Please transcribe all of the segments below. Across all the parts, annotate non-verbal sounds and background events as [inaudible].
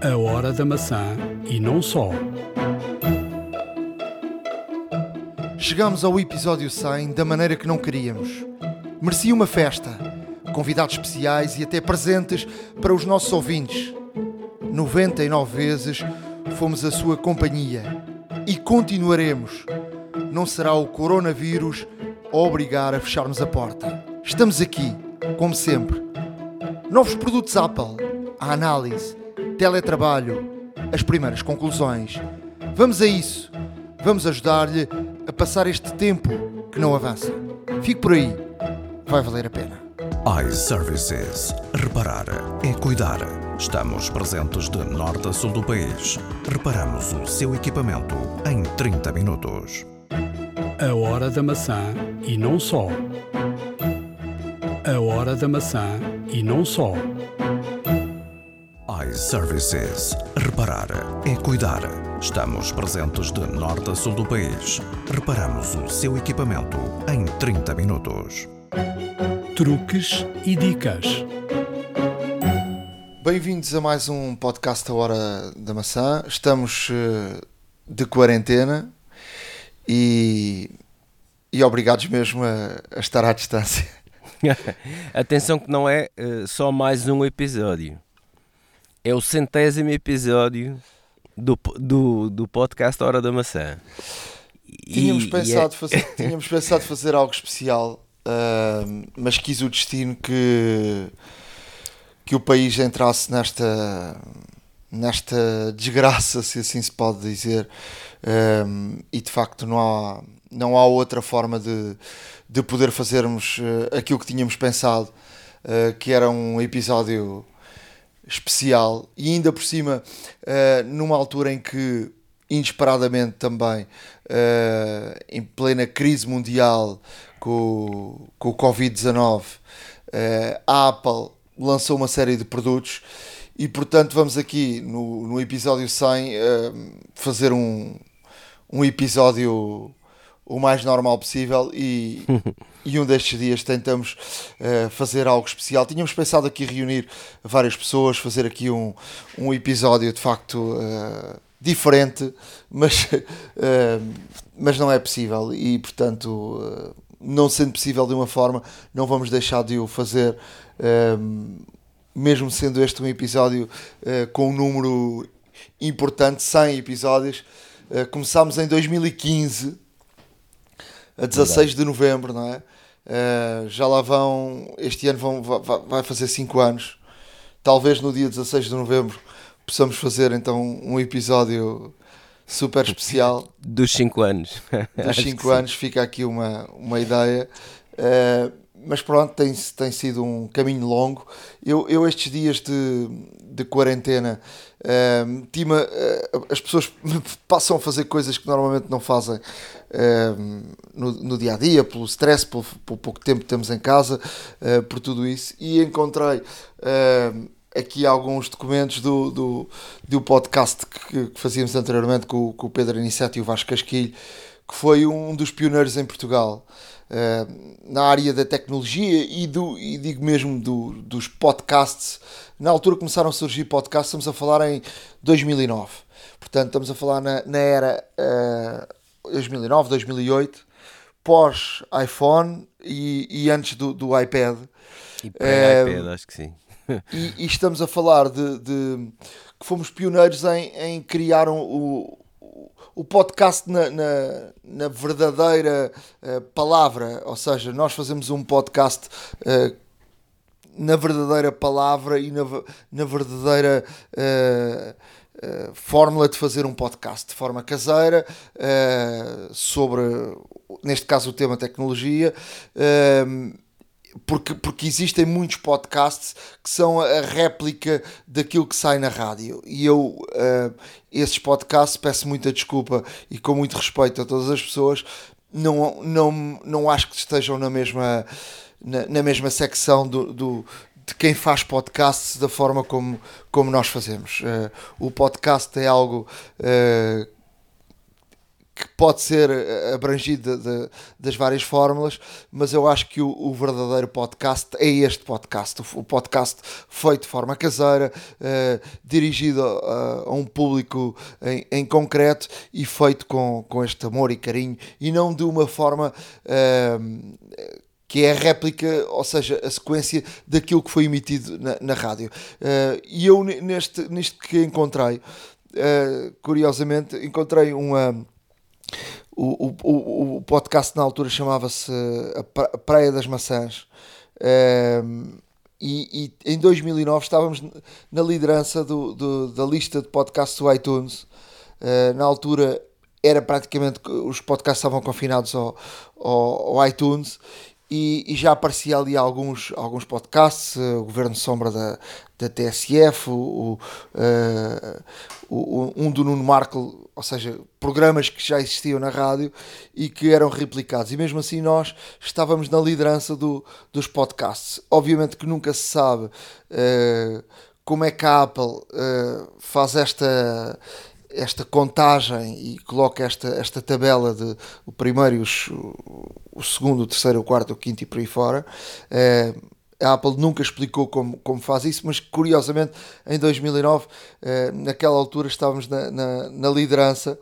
A hora da maçã e não só. Chegamos ao episódio 100 da maneira que não queríamos. Merecia uma festa, convidados especiais e até presentes para os nossos ouvintes. 99 vezes fomos a sua companhia e continuaremos. Não será o coronavírus a obrigar a fecharmos a porta. Estamos aqui, como sempre. Novos produtos Apple, a análise, teletrabalho, as primeiras conclusões. Vamos a isso. Vamos ajudar-lhe a passar este tempo que não avança. Fique por aí. Vai valer a pena. iServices. Reparar é cuidar. Estamos presentes de norte a sul do país. Reparamos o seu equipamento em 30 minutos. A hora da maçã e não só. A hora da maçã e não só. iServices. Reparar é cuidar. Estamos presentes de norte a sul do país. Reparamos o seu equipamento em 30 minutos. Truques e dicas. Bem-vindos a mais um podcast da Hora da Maçã. Estamos eh, de quarentena e, e obrigados mesmo a, a estar à distância. [laughs] Atenção que não é eh, só mais um episódio. É o centésimo episódio do, do, do podcast Hora da Maçã. E- Tínhamos pensado, é- fazer, tínhamos pensado fazer algo especial, ah, mas quis o destino que, que o país entrasse nesta, nesta desgraça, se assim se pode dizer, e de facto não há, não há outra forma de, de poder fazermos ah, aquilo que tínhamos pensado, ah, que era um episódio especial e ainda por cima eh, numa altura em que inesperadamente também eh, em plena crise mundial com, com o Covid-19 eh, a Apple lançou uma série de produtos e portanto vamos aqui no, no episódio 100 eh, fazer um, um episódio o mais normal possível e, [laughs] e um destes dias tentamos eh, fazer algo especial. Tínhamos pensado aqui reunir várias pessoas, fazer aqui um, um episódio de facto eh, diferente, mas, [laughs] eh, mas não é possível e portanto, não sendo possível de uma forma, não vamos deixar de o fazer. mesmo sendo este um episódio com um número importante, 100 episódios, começámos em 2015 a 16 de novembro, não é? Eh, já lá vão, este ano vão, va- va- vai fazer 5 anos. Talvez no dia 16 de novembro possamos fazer então um episódio super especial [laughs] Dos 5 anos. dos [laughs] Acho que 5 sim. anos, fica aqui uma, uma ideia. Eh, mas pronto, tem, tem sido um caminho longo. Eu, eu estes dias de, de quarentena, eh, tive, eh, as pessoas [laughs] passam a fazer coisas que normalmente não fazem eh, no, no dia a dia, pelo stress, pelo, pelo pouco tempo que temos em casa, eh, por tudo isso. E encontrei eh, aqui alguns documentos do, do, do podcast que, que fazíamos anteriormente com, com o Pedro Aniceto e o Vasco Casquilho, que foi um dos pioneiros em Portugal na área da tecnologia e, do, e digo mesmo do, dos podcasts. Na altura começaram a surgir podcasts, estamos a falar em 2009. Portanto, estamos a falar na, na era eh, 2009, 2008, pós iPhone e, e antes do, do iPad. E pré-iPad, acho que sim. [laughs] E, e estamos a falar de, de- que fomos pioneiros em, em criar um- o, o podcast na, na, na verdadeira eh, palavra, ou seja, nós fazemos um podcast eh, na verdadeira palavra e na, na verdadeira eh, fórmula de fazer um podcast de forma caseira sobre, neste caso, o tema tecnologia. Porque, porque existem muitos podcasts que são a réplica daquilo que sai na rádio. E eu, eh, esses podcasts, peço muita desculpa e com muito respeito a todas as pessoas, não, não, não acho que estejam na mesma, na, na mesma secção do, do- de quem faz podcasts da forma como, como nós fazemos. Eh, o podcast é algo eh, que pode ser eh, abrangido de, de, das várias fórmulas, mas eu acho que o, o, verdadeiro podcast é este podcast, o, o podcast feito de forma caseira, uh, dirigido a, a, um público em, em, concreto e feito com, com este amor e carinho e não de uma forma uh, que é a réplica, ou seja, a sequência daquilo que foi emitido na, na rádio. E eu neste, neste que encontrei, curiosamente, encontrei uma o, o, o podcast na altura chamava-se Praia das Maçãs. Um, e, e, em 2009 estávamos na liderança do, do, da lista de podcasts do iTunes. Uh, na altura era praticamente os podcasts estavam confinados ao, ao, ao iTunes e, e, já aparecia ali alguns, alguns podcasts, uh, o Governo Sombra da, da TSF, o, uh, o, um do Nuno Marco, ou seja, programas que já existiam na rádio e que eram replicados. E mesmo assim nós estávamos na liderança do, dos podcasts. Obviamente que nunca se sabe uh, como é que a Apple faz esta esta contagem e coloca esta, esta tabela de o primeiro, o, o segundo, o terceiro, o quarto, o quinto e por aí fora. Eh, a Apple nunca explicou como, como faz isso, mas curiosamente em 2009, eh, naquela altura, estávamos na, na, na liderança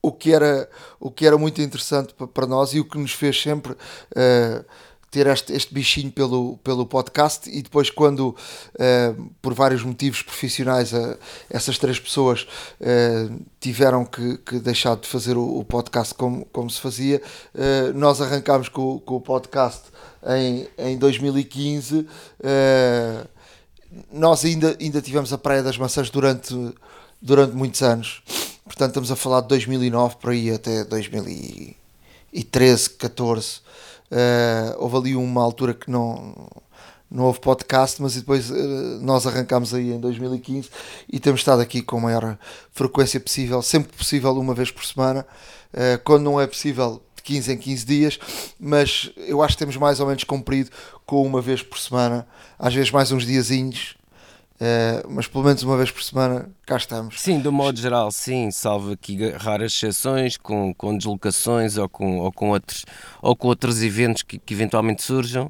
o que era, o que era muito interessante para nós e o que nos fez sempre uh, ter este, este bichinho pelo, pelo podcast e depois quando uh, por vários motivos profissionais uh, essas três pessoas uh, tiveram que, que, deixar de fazer o, o, podcast como, como se fazia nós arrancámos com, com, o podcast em, em 2015 nós ainda, ainda tivemos a Praia das Maçãs durante, durante muitos anos. Portanto estamos a falar de 2009 por aí até 2013, 14 Uh, houve ali uma altura que não, não houve podcast, mas depois uh, nós arrancámos aí em 2015 e temos estado aqui com a maior frequência possível, sempre possível, uma vez por semana. Uh, quando não é possível, de 15 em 15 dias, mas eu acho que temos mais ou menos cumprido com uma vez por semana, às vezes mais uns diazinhos, Uh, mas pelo menos uma vez por semana cá estamos. Sim, do modo geral, sim, salvo aqui raras exceções, com, com deslocações ou com, ou, com outros, ou com outros eventos que, que eventualmente surjam.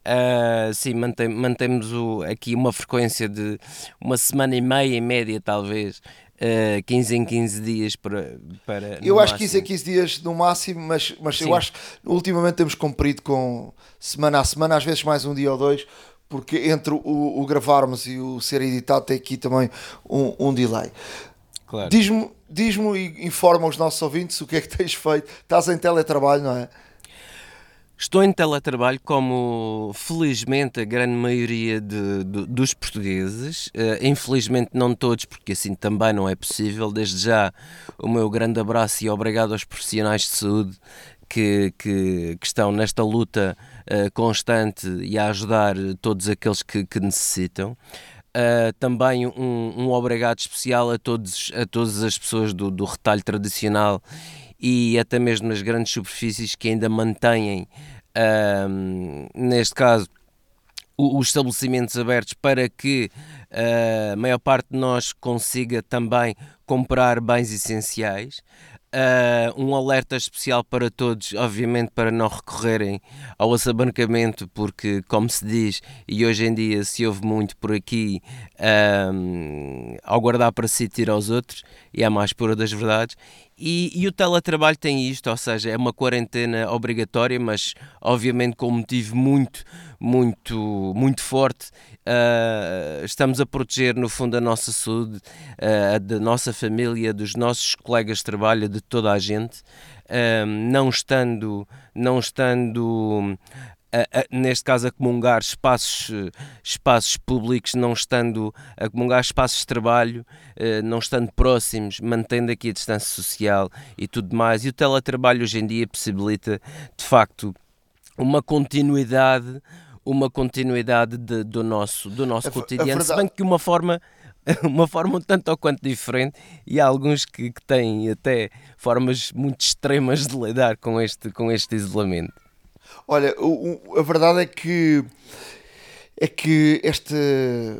Uh, sim, mantém, mantemos o, aqui uma frequência de uma semana e meia, em média, talvez, uh, 15 em 15 dias para. para eu acho que 15 em 15 dias no máximo, mas, mas eu acho que ultimamente temos cumprido com semana a semana, às vezes mais um dia ou dois, porque entre o, o gravarmos e o ser editado tem aqui também um, um delay. Claro. Diz-me diz e informa os nossos ouvintes o que é que tens feito. Estás em teletrabalho, não é? Estou em teletrabalho, como felizmente a grande maioria de, de, dos portugueses, uh, infelizmente não todos, porque assim também não é possível. Desde já, o meu grande abraço e obrigado aos profissionais de saúde que, que, que estão nesta luta uh, constante e a ajudar todos aqueles que, que necessitam. Uh, também um, um, obrigado especial a, todos, a todas as pessoas do, do retalho tradicional e até mesmo nas grandes superfícies que ainda mantêm, uh, neste caso, os estabelecimentos abertos para que uh, a maior parte de nós consiga também comprar bens essenciais. Uh, um alerta especial para todos, obviamente, para não recorrerem ao assabancamento, porque, como se diz, e hoje em dia se ouve muito por aqui, uh, ao guardar para si, tira aos outros, e é a mais pura das verdades. E, e, o teletrabalho tem isto, ou seja, é uma quarentena obrigatória, mas obviamente com um motivo muito, muito, muito forte. Uh, estamos a proteger, no fundo, a nossa saúde, uh, da nossa família, dos nossos colegas de trabalho, de toda a gente. Uh, não estando, não estando a, a, neste caso, a comungar espaços, espaços públicos, não estando a comungar espaços de trabalho, não estando próximos, mantendo aqui a distância social e tudo mais. E o teletrabalho hoje em dia possibilita, de facto, uma continuidade uma continuidade de, do nosso, do nosso a, cotidiano, a se bem que uma forma [laughs] uma forma um tanto ou quanto diferente e há alguns que, que têm até formas muito extremas de lidar com este, com este isolamento. Olha, o, a verdade é que é que este,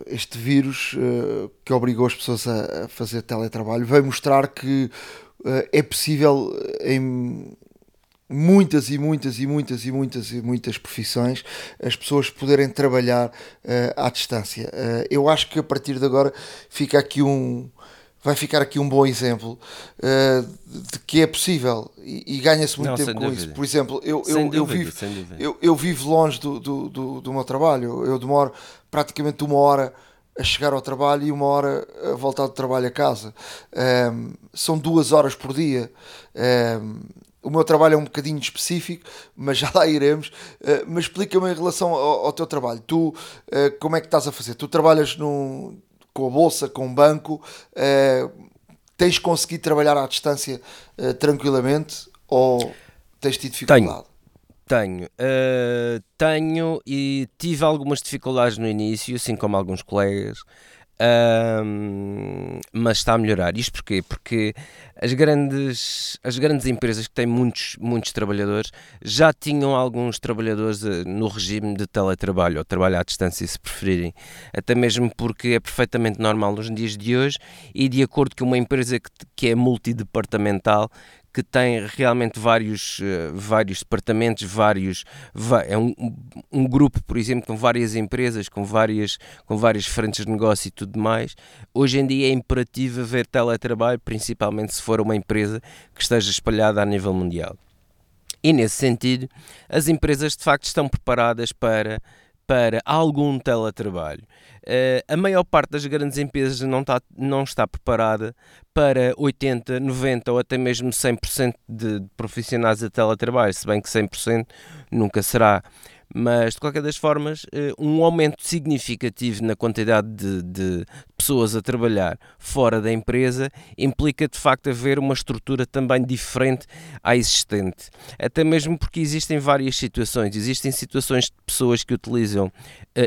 este vírus uh, que obrigou as pessoas a, a, fazer teletrabalho veio mostrar que uh, é possível em muitas e muitas e muitas e muitas e muitas profissões as pessoas poderem trabalhar uh, à distância. Uh, eu acho que a partir de agora fica aqui um vai ficar aqui um bom exemplo uh, de que é possível e, e ganha-se muito Não, tempo com dúvida. isso. Por exemplo, eu, eu, dúvida, eu, vivo, eu, eu, vivo longe do, do, do, do meu trabalho, eu demoro praticamente uma hora a chegar ao trabalho e uma hora a voltar do trabalho a casa. Um, ehm, são duas horas por dia. Um, ehm, o meu trabalho é um bocadinho específico, mas já lá iremos. Uh, mas explica-me em relação ao, ao, teu trabalho. Tu, uh, como é que estás a fazer? Tu trabalhas no, com a bolsa, com o banco, uh, tens conseguido trabalhar à distância tranquilamente ou tens tido dificuldade? Tenho, tenho, tenho e tive algumas dificuldades no início, assim como alguns colegas. Um, mas está a melhorar. Isto porquê? Porque as grandes, as grandes empresas que têm muitos, muitos trabalhadores já tinham alguns trabalhadores eh, no regime de teletrabalho ou trabalho à distância, se preferirem. Até mesmo porque é perfeitamente normal nos dias de hoje e de acordo com uma empresa que, que é multidepartamental, que tem realmente vários, uh, vários departamentos, vários é um, um grupo, por exemplo, com várias empresas, com várias, com várias frentes de negócio e tudo mais. Hoje em dia é imperativo haver teletrabalho, principalmente se for uma empresa que esteja espalhada a nível mundial. E nesse sentido, as empresas de facto estão preparadas para para algum teletrabalho. Uh, a maior parte das grandes empresas não está, não está preparada para 80, 90 ou até mesmo 100% de profissionais a teletrabalho, se bem que 100% nunca será mas de qualquer das formas, eh, um aumento significativo na quantidade de, de, pessoas a trabalhar fora da empresa implica de facto haver uma estrutura também diferente à existente. Até mesmo porque existem várias situações. Existem situações de pessoas que utilizam uh,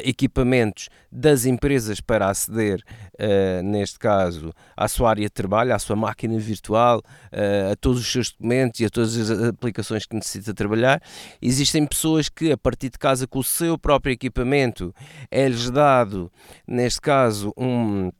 equipamentos das empresas para aceder, uh, neste caso, à sua área de trabalho, à sua máquina virtual, uh, a todos os seus documentos e a todas as aplicações que necessita trabalhar. Existem pessoas que, a partir de casa, com o seu próprio equipamento, é-lhes dado, neste caso, um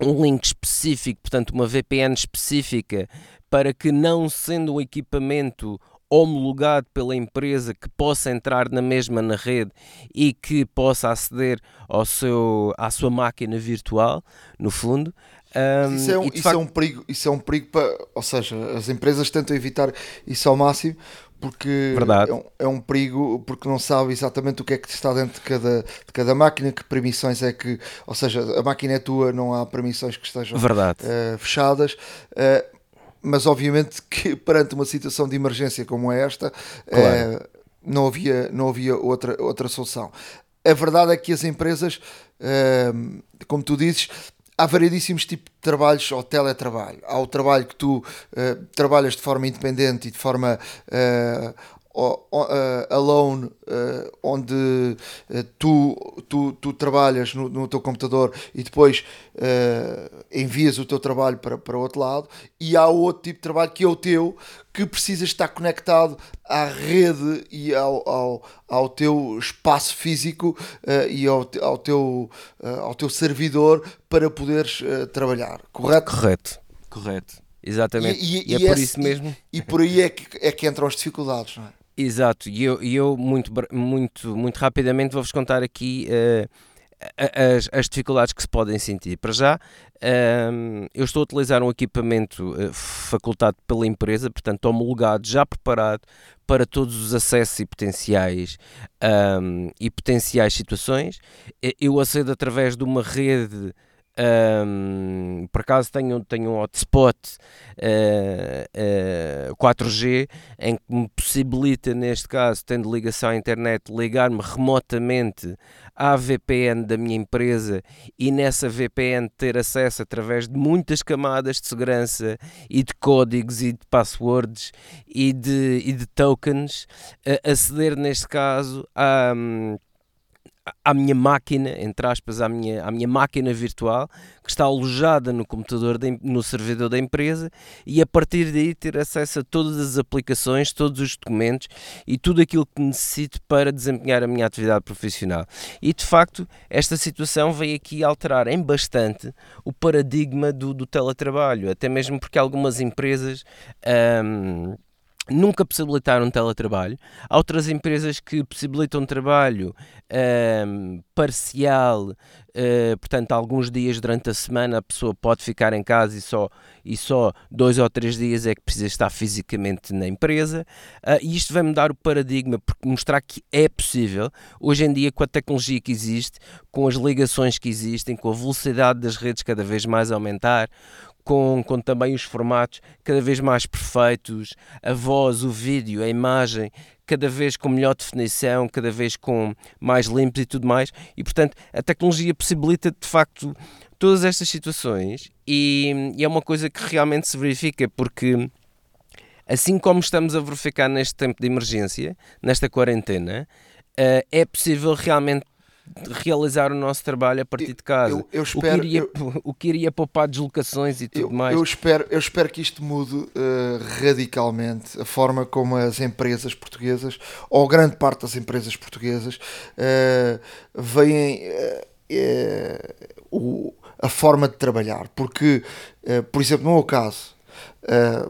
um link específico, portanto, uma VPN específica, para que, não sendo um equipamento homologado pela empresa que possa entrar na mesma na rede e que possa aceder ao seu, à sua máquina virtual, no fundo. Um, isso, é um, isso, facto... é um perigo, isso é um perigo para, ou seja, as empresas tentam evitar isso ao máximo porque é um, é um, perigo, porque não sabe exatamente o que é que está dentro de cada, de cada máquina, que permissões é que, ou seja, a máquina é tua, não há permissões que estejam uh, fechadas. Uh, mas obviamente [laughs] que perante uma situação de emergência como esta, claro. uh, não havia, não havia outra, outra solução. A verdade é que as empresas, como tu dizes, há variedíssimos tipos de trabalhos ou teletrabalho. Há o trabalho que tu uh, trabalhas de forma independente e de forma uh, uh, alone, uh, onde uh, tu, tu, tu trabalhas no, no, teu computador e depois envias o teu trabalho para, para outro lado, e há outro tipo de trabalho que é o teu, que precisas estar conectado à rede e ao, ao, ao teu espaço físico e ao, ao, teu, ao teu servidor para poderes trabalhar, correto? Correto, correto. Exatamente. E, e, e é e por esse, isso mesmo. E, por aí é que, é que entram as dificuldades, não é? Exato, e eu, eu muito, muito, muito rapidamente vou-vos contar aqui uh, as, as, dificuldades que se podem sentir. Para já, um, eu estou a utilizar um equipamento uh, facultado pela empresa, portanto, homologado, já preparado para todos os acessos e potenciais um, e potenciais situações. Eu acedo através de uma rede um, por acaso tenho, tenho um hotspot uh, uh, 4G em que me possibilita, neste caso, tendo ligação à internet, ligar-me remotamente à VPN da minha empresa e nessa VPN ter acesso através de muitas camadas de segurança e de códigos e de passwords e de, e de tokens, uh, aceder, neste caso, a. Um, à minha máquina, entre aspas, à minha, à minha máquina virtual, que está alojada no computador, de, no servidor da empresa, e a partir daí ter acesso a todas as aplicações, todos os documentos e tudo aquilo que necessito para desempenhar a minha atividade profissional. E de facto, esta situação veio aqui alterar em bastante o paradigma do, do teletrabalho, até mesmo porque algumas empresas. Hum, nunca possibilitaram teletrabalho. Há outras empresas que possibilitam trabalho um, parcial, uh, portanto, alguns dias durante a semana a pessoa pode ficar em casa e só, e só dois ou três dias é que precisa estar fisicamente na empresa. Uh, e isto vai mudar o paradigma, porque mostrar que é possível, hoje em dia, com a tecnologia que existe, com as ligações que existem, com a velocidade das redes cada vez mais aumentar, com, com também os formatos cada vez mais perfeitos, a voz, o vídeo, a imagem, cada vez com melhor definição, cada vez com mais limpos e tudo mais. E portanto, a tecnologia possibilita de facto todas estas situações e, e é uma coisa que realmente se verifica porque assim como estamos a verificar neste tempo de emergência, nesta quarentena, uh, é possível realmente realizar o nosso trabalho a partir de casa. Eu, eu espero, o, que iria, eu, [laughs] o que iria poupar deslocações e tudo eu, mais. Eu espero, eu espero que isto mude uh, radicalmente a forma como as empresas portuguesas, ou grande parte das empresas portuguesas, uh, veem uh, o, a forma de trabalhar. Porque, por exemplo, no meu caso,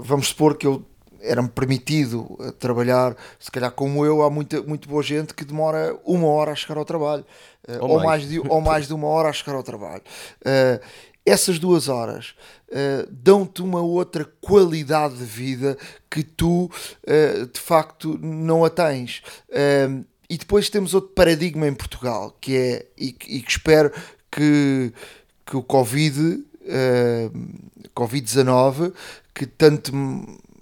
vamos supor que eu era-me permitido trabalhar, se calhar como eu, há muita, muito boa gente que demora uma hora a chegar ao trabalho. Eh, ou, mais. de, ou mais de uma hora a chegar ao trabalho. Uh, essas duas horas uh, dão-te uma outra qualidade de vida que tu uh, de facto não a tens. e depois temos outro paradigma em Portugal que é, e, e que espero que, que o Covid, Covid-19, que tanto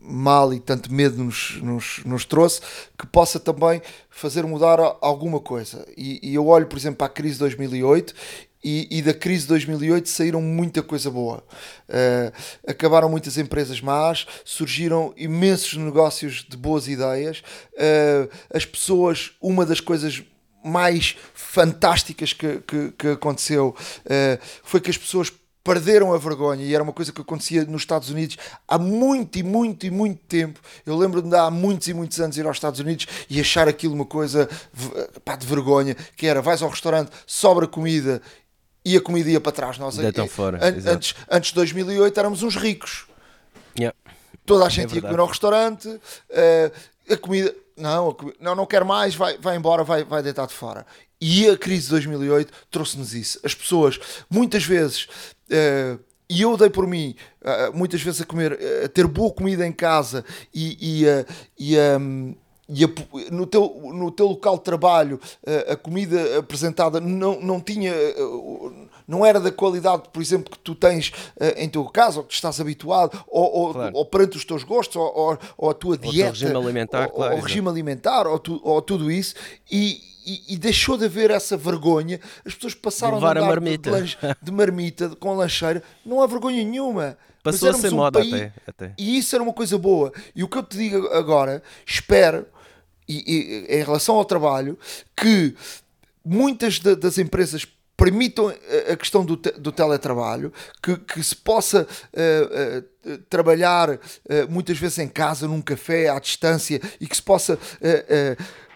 mal e tanto medo nos, nos, nos, trouxe, que possa também fazer mudar alguma coisa. E, e eu olho, por exemplo, para a crise de 2008 e, e, da crise de 2008 saíram muita coisa boa. Uh, acabaram muitas empresas más, surgiram imensos negócios de boas ideias. Uh, as pessoas, uma das coisas mais fantásticas que, que, que aconteceu uh, foi que as pessoas perderam a vergonha e era uma coisa que acontecia nos Estados Unidos há muito e muito e muito tempo. Eu lembro-me de há muitos e muitos anos ir aos Estados Unidos e achar aquilo uma coisa pá, de vergonha, que era vais ao restaurante, sobra comida e a comida ia para trás. Nós, é, fora, an antes, antes de 2008 éramos uns ricos. Yeah. Toda a é gente é ia comer ao restaurante, uh, a comida... Não, não, não quero mais, vai, vai embora, vai, vai deitar de fora. E a crise de 2008 trouxe-nos isso. As pessoas, muitas vezes, uh, e eu dei por mim, uh, muitas vezes, a comer, uh, a ter boa comida em casa e, e, e, um, e a, no, teu, no teu local de trabalho a comida apresentada não, não tinha. não era da qualidade, por exemplo, que tu tens em teu caso, ou que estás habituado, ou, ou, claro. ou perante os teus gostos, ou, ou, ou a tua dieta, regime alimentar, ou, claro, ou regime alimentar, ou, tu, ou tudo isso, e, e, e, deixou de haver essa vergonha. As pessoas passaram a andar marmita. De, de, marmita, com a lancheira. Não há vergonha nenhuma. Passou a ser um moda país, até, até, E isso era uma coisa boa. E o que eu te digo agora, espero, e, e em relação ao trabalho, que muitas de, das empresas permitam a questão do, te, do teletrabalho, que, que se possa uh, uh, trabalhar uh, muitas vezes em casa, num café, à distância, e que se possa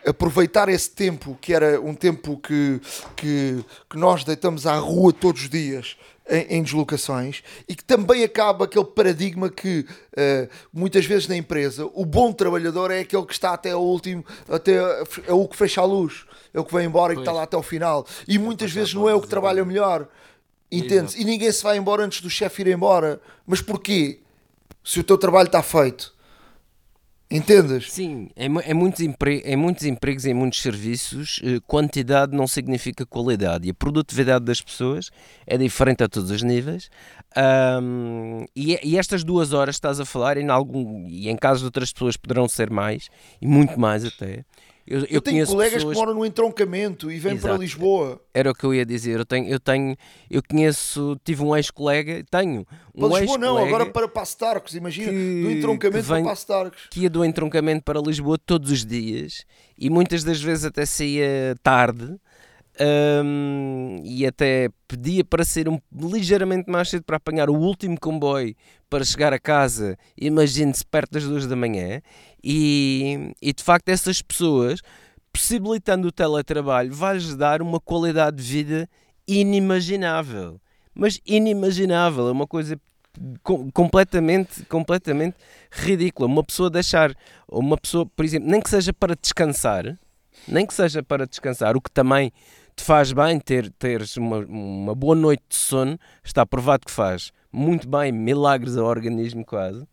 aproveitar esse tempo que era um tempo que, que, que nós deitamos à rua todos os dias em, deslocações e que também acaba aquele paradigma que uh, muitas vezes na empresa o bom trabalhador é aquele que está até ao último, até é o que fecha a luz, é o que vai embora e que está lá até ao final. E muitas vezes não é o que trabalha melhor. Entende? E ninguém se vai embora antes do chefe ir embora. Mas porquê? Se o teu trabalho está feito Entendes? Sim, em, em, muitos em muitos empregos, em muitos serviços, eh, quantidade não significa qualidade e a produtividade das pessoas é diferente a todos os níveis. Um, e, e, estas duas horas estás a falar, em algum, e em casos de outras pessoas poderão ser mais, e muito mais até. Eu, eu, eu tenho colegas pessoas... que moram no entroncamento e vêm Exato. para Lisboa. Era o que eu ia dizer. Eu tenho, eu tenho, eu conheço, tive um ex-colega, tenho um para Lisboa não, agora para Passo Tarcos, imagina, do entroncamento vem, para Passo Tarcos. Que ia do entroncamento para Lisboa todos os dias e muitas das vezes até saía tarde hum, e até pedia para ser um, ligeiramente mais cedo para apanhar o último comboio para chegar a casa, imagine-se perto das duas da manhã, e, e de facto essas pessoas, possibilitando o teletrabalho, vai-lhes dar uma qualidade de vida inimaginável. Mas inimaginável, é uma coisa com- completamente, completamente ridícula. Uma pessoa deixar, uma pessoa, por exemplo, nem que seja para descansar, nem que seja para descansar, o que também te faz bem ter teres uma, uma boa noite de sono, está provado que faz muito bem, milagres ao organismo quase.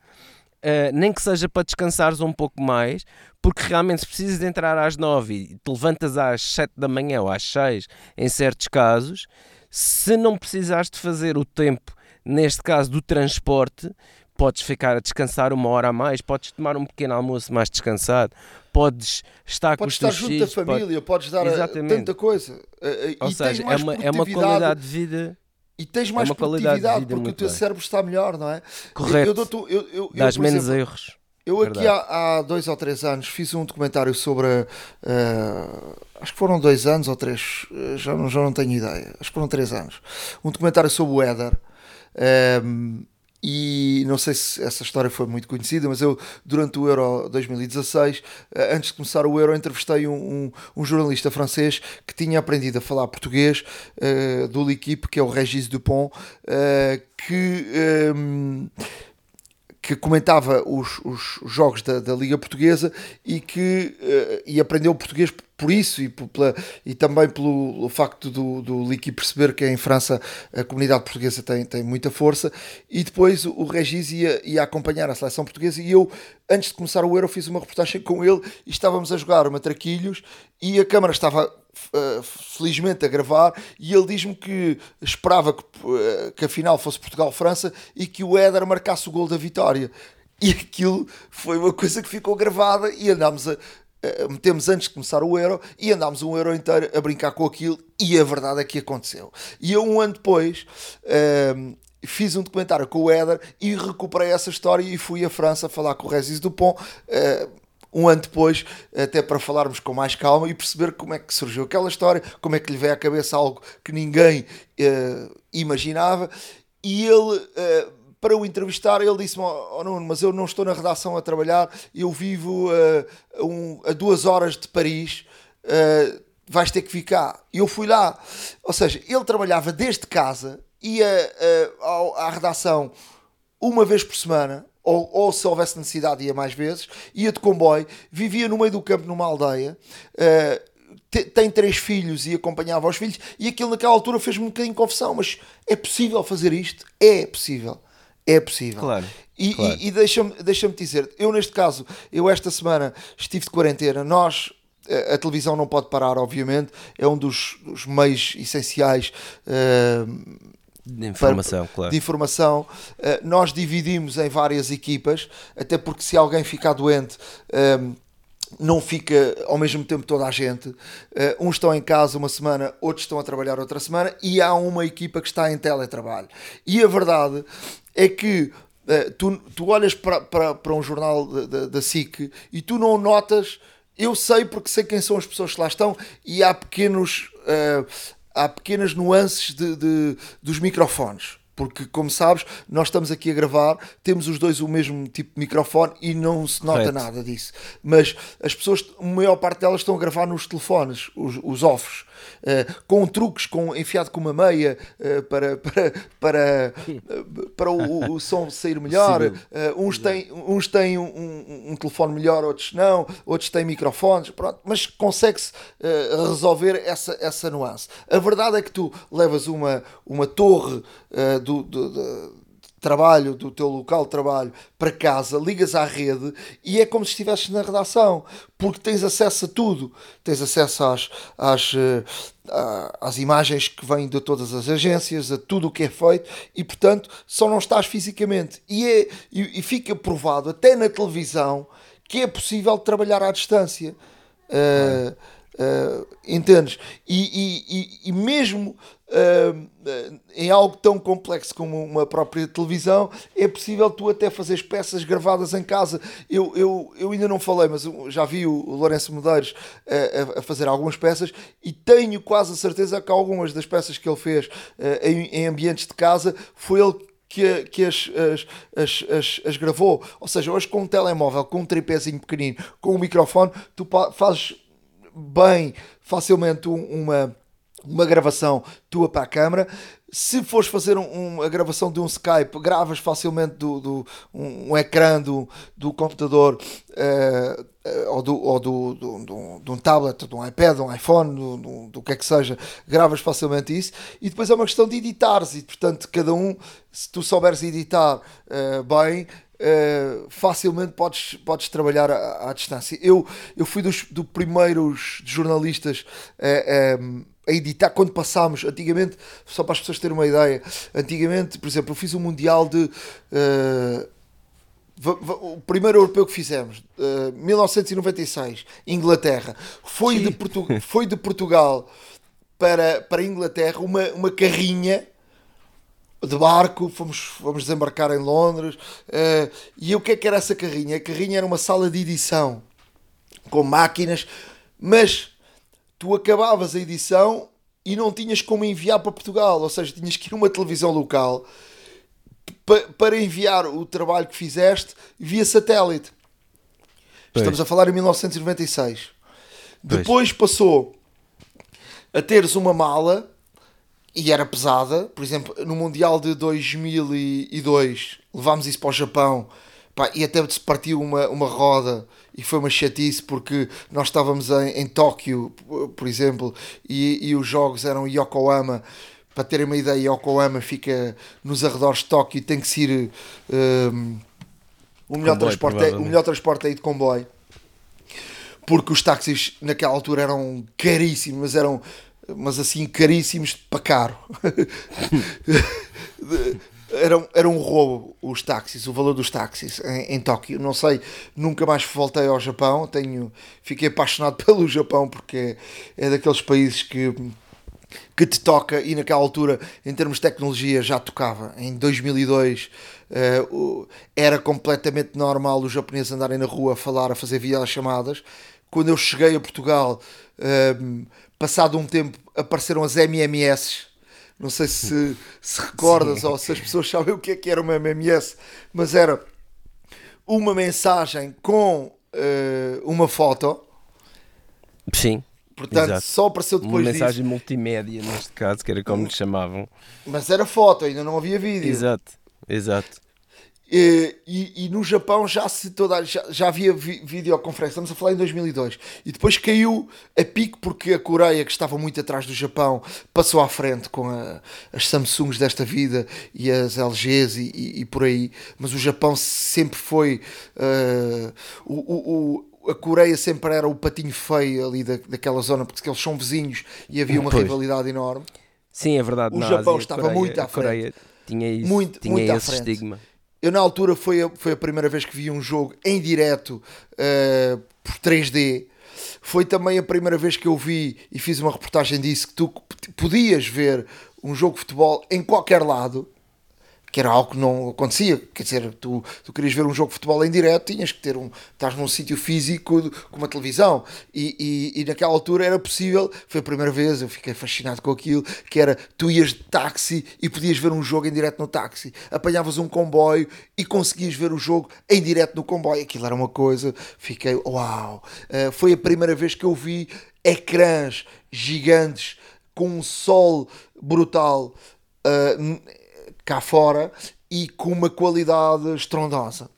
Uh, nem que seja para descansares um pouco mais, porque realmente se precisas de entrar às 9 e te levantas às 7 da manhã ou às 6, em certos casos, se não precisares de fazer o tempo, neste caso do transporte, podes ficar a descansar uma hora a mais, podes tomar um pequeno almoço mais descansado, podes estar com Podes os estar teus junto filhos, da família, podes dar a- Exatamente. tanta coisa. Eh, eh, ou e seja, é uma, é uma qualidade de vida E tens mais de produtividade vida porque o teu bem. cérebro está melhor, não é? correta, Eu, eu, eu, eu, dás menos exemplo, erros. Eu aqui há, há dois ou três anos fiz um documentário sobre. eh, acho que foram dois anos ou três, eh, já não, já não tenho ideia. Acho que foram três anos. Um documentário sobre o Éder. ehm, e não sei se essa história foi muito conhecida, mas eu, durante o Euro 2016, eh, antes de começar o Euro, entrevistei um, um, um jornalista francês que tinha aprendido a falar português, eh, do L'Equipe, que é o Régis Dupont, eh, que. ehm, que comentava os, os jogos da, da Liga Portuguesa e que eh, e aprendeu português por isso e, pela- e também pelo, facto do, do Liqui perceber que em França a comunidade portuguesa tem, tem muita força. E depois o Regis ia, ia acompanhar a seleção portuguesa e eu antes de começar o Euro fiz uma reportagem com ele e estávamos a jogar matraquilhos e a câmara estava eh, felizmente a gravar e ele diz-me que esperava que, eh, que a final fosse Portugal-França e que o Éder marcasse o gol da vitória. E aquilo foi uma coisa que ficou gravada e andámos a eh, metemos antes de começar o Euro e andámos um Euro inteiro a brincar com aquilo e a verdade é que aconteceu. E eu um ano depois ehm, fiz um documentário com o Éder e recuperei essa história e fui à França falar com o Regis Dupont eh, um ano depois, até para falarmos com mais calma e perceber como é que surgiu aquela história, como é que lhe veio à cabeça algo que ninguém eh, imaginava. E ele, eh, para o entrevistar, ele disse-me: oh, Nuno, mas eu não estou na redação a trabalhar, eu vivo a, um- a duas horas de Paris. vais ter que ficar. E eu fui lá. Ou seja, ele trabalhava desde casa, ia à redação uma vez por semana, ou, ou se houvesse necessidade ia mais vezes, ia de comboio, vivia no meio do campo numa aldeia, eh, te- tem três filhos e acompanhava os filhos, e aquilo naquela altura fez-me um bocadinho de confusão, mas é possível fazer isto? É possível. É possível. Claro, E, claro. e- e deixa-me deixa dizer, eu neste caso, eu esta semana estive de quarentena, nós a a televisão não pode parar, obviamente, é um dos, dos meios essenciais eh, De informação, claro. de informação. Uh, nós dividimos em várias equipas, até porque se alguém ficar doente. um, não fica ao mesmo tempo toda a gente. Uh, uns estão em casa uma semana, outros estão a trabalhar outra semana, e há uma equipa que está em teletrabalho. E a verdade é que uh, tu, tu olhas para, para, para um jornal da SIC e tu não notas. Eu sei porque sei quem são as pessoas que lá estão, e há pequenos. uh, há pequenas nuances de, de- dos microfones. Porque, como sabes, nós estamos aqui a gravar, temos os dois o mesmo tipo de microfone e não se nota Correto. nada disso. Mas as pessoas, a maior parte delas estão a gravar nos telefones, os, os offs, eh, com truques, com, enfiado com uma meia eh, para, [laughs] para, para, para o, o som sair melhor. Eh, uns têm, uns têm um, um- um telefone melhor, outros não, outros têm microfones, pronto, mas consegue-se resolver essa, essa nuance. A verdade é que tu levas uma, uma torre eh, do, do- do- trabalho, do teu local de trabalho para casa, ligas à rede e é como se estivesses na redação, porque tens acesso a tudo, tens acesso às, às, eh, às imagens que vêm de todas as agências, a tudo o que é feito e portanto só não estás fisicamente. E, é, e, e fica provado até na televisão que é possível trabalhar à distância. Uh, Uh, entendes? E, e, e, mesmo uh, em algo tão complexo como uma própria televisão, é possível tu até fazeres peças gravadas em casa. Eu, eu, eu ainda não falei, mas já vi o Lourenço Medeiros uh, a, a, fazer algumas peças e tenho quase a certeza que algumas das peças que ele fez em, em ambientes de casa foi ele que, que as, as, as, as, as gravou. Ou seja, hoje com um telemóvel, com um tripézinho pequenino, com um microfone, tu fazes bem, facilmente uma, uma gravação tua para a câmara. Se fores fazer um, um, a gravação de um Skype, gravas facilmente do, do um, um, ecrã do, do computador uh, uh, ou, do, ou do, do, do, de um tablet, de um iPad, de um iPhone, do, do, do, que é que seja, gravas facilmente isso. E depois é uma questão de editares, e portanto, cada um, se tu souberes editar uh, bem, Uh, facilmente podes, podes trabalhar à, à, distância. Eu, eu fui dos do primeiros jornalistas uh, um, a editar quando passámos, antigamente, só para as pessoas terem uma ideia, antigamente, por exemplo, eu fiz um Mundial de. Uh, o primeiro europeu que fizemos, uh, 1996, Inglaterra, foi de, Portu foi de Portugal para, para Inglaterra uma, uma carrinha de barco, fomos, fomos desembarcar em Londres. Uh, e o que é que era essa carrinha? A carrinha era uma sala de edição com máquinas, mas tu acabavas a edição e não tinhas como enviar para Portugal, ou seja, tinhas que ir a uma televisão local para enviar o trabalho que fizeste via satélite. Pois. Estamos a falar em 1996. Pois. Depois passou a teres uma mala e era pesada. Por exemplo, no Mundial de 2002 levámos isso para o Japão pá, e até se partiu uma, uma roda e foi uma chatice porque nós estávamos em, em Tóquio, por exemplo, e, e os jogos eram Yokohama. Para terem uma ideia, Yokohama fica nos arredores de Tóquio e tem que se ir. Um, o, melhor comboio, transporte é, o melhor transporte é ir de comboio porque os táxis naquela altura eram caríssimos, mas eram mas assim caríssimos para caro. era, era um roubo os táxis, o valor dos táxis em, em Tóquio. Não sei, nunca mais voltei ao Japão. Tenho, fiquei apaixonado [laughs] pelo Japão porque é, é daqueles países que que te toca e naquela altura em termos de tecnologia já tocava em 2002 uh, era completamente normal os japoneses andarem na rua a falar, a fazer videochamadas quando eu cheguei a Portugal uh, passado um tempo apareceram as MMS. Não sei se, se recordas Sim. ou se as pessoas sabem o que é que era uma MMS, mas era uma mensagem com uh, uma foto. Sim. Portanto, Exato. só apareceu depois Uma mensagem disso. multimédia, neste caso, que era como lhe chamavam. Mas era foto, ainda não havia vídeo. Exato, exato. E, e, e, no Japão já se toda já, já havia vi, videoconferência, estamos a falar em 2002 e depois caiu a pico porque a Coreia que estava muito atrás do Japão passou à frente com a, as Samsungs desta vida e as LGs e, e, e por aí, mas o Japão sempre foi uh, o, o, a Coreia sempre era o patinho feio ali da, daquela zona porque eles são vizinhos e havia uma pois. rivalidade enorme. Sim é verdade. O Japão Ásia, estava Coreia, muito à frente. Coreia tinha isso, muito, tinha muito esse estigma eu na altura foi a, foi a primeira vez que vi um jogo em direto uh, por 3D. Foi também a primeira vez que eu vi e fiz uma reportagem disso que tu podias ver um jogo de futebol em qualquer lado que era algo que não acontecia. Quer dizer, tu, tu querias ver um jogo de futebol em direto, tinhas que ter um. estás num sítio físico com uma televisão. E, e, e, naquela altura era possível, foi a primeira vez, eu fiquei fascinado com aquilo, que era tu ias de táxi e podias ver um jogo em direto no táxi. Apanhavas um comboio e conseguias ver o jogo em direto no comboio. Aquilo era uma coisa, fiquei, uau! Uh, foi a primeira vez que eu vi ecrãs gigantes com um sol brutal. Uh, cá fora e com uma qualidade estrondosa.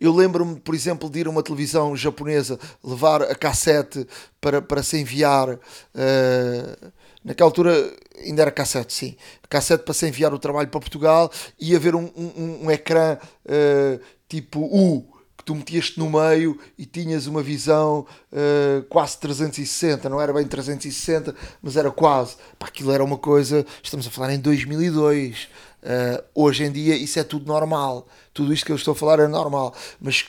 eu lembro-me, por exemplo, de ir a uma televisão japonesa levar a cassete para, para se enviar. Uh, naquela altura ainda era cassete, sim. Cassete para se enviar o trabalho para Portugal e haver um, um, um ecrã uh, tipo U que tu metias-te no meio e tinhas uma visão uh, quase 360, não era bem 360, mas era quase. Pá, aquilo era uma coisa, estamos a falar em 2002. Uh, eh, hoje em dia isso é tudo normal. Tudo isto que eu estou a falar é normal. Mas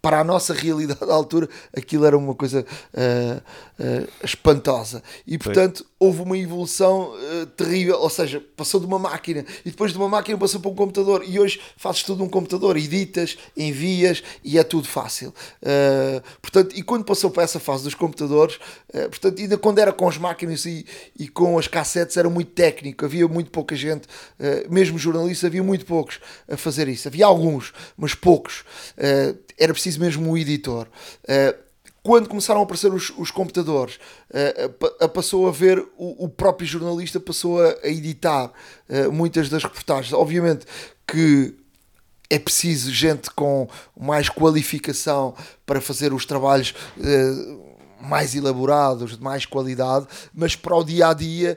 para a nossa realidade à altura, aquilo era uma coisa uh, espantosa. E portanto, houve uma evolução uh, terrível. Ou seja, passou de uma máquina e depois de uma máquina passou para um computador. E hoje fazes tudo num computador, editas, envias e é tudo fácil. portanto, e quando passou para essa fase dos computadores, portanto, ainda quando era com as máquinas e, e com as cassetes, era muito técnico. Havia muito pouca gente, mesmo jornalistas, havia muito poucos a fazer isso. Havia alguns, mas poucos. era preciso mesmo um editor. Quando começaram a aparecer os, os computadores, uh, passou a ver o, o, próprio jornalista passou a, a editar uh, muitas das reportagens. Obviamente que é preciso gente com mais qualificação para fazer os trabalhos mais elaborados, de mais qualidade, mas para o dia a dia,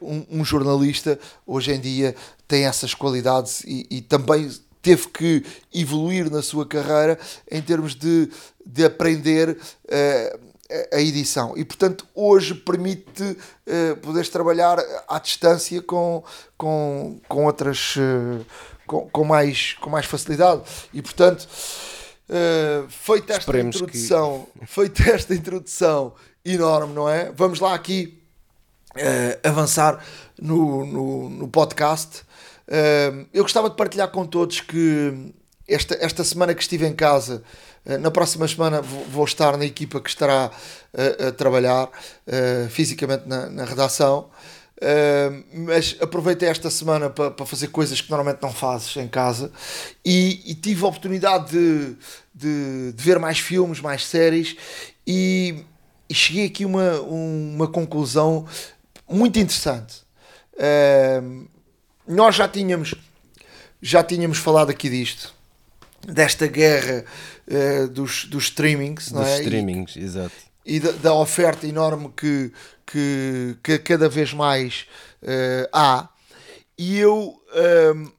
um, um jornalista hoje em dia tem essas qualidades e, e também teve que evoluir na sua carreira em termos de, de aprender uh, a edição. E, portanto, hoje permite uh, poderes trabalhar à distância com, com, com outras. Uh, com, com, mais, com mais facilidade. E, portanto, uh, feita esta Esperemos introdução, que... feita esta introdução enorme, não é? Vamos lá aqui avançar no, no, no podcast eu gostava de partilhar com todos que esta, esta semana que estive em casa, uh, na próxima semana vou, estar na equipa que estará uh, a trabalhar uh, fisicamente na, na redação. mas aproveitei esta semana para, para fazer coisas que normalmente não fazes em casa e, e tive a oportunidade de, de, de, ver mais filmes, mais séries e, e cheguei aqui a uma, uma conclusão muito interessante. Uh, nós já tínhamos já tínhamos falado aqui disto desta guerra uh, dos, dos streamings, dos não é? streamings, e, exato. E da, da, oferta enorme que, que, que cada vez mais uh, há. E eu uh,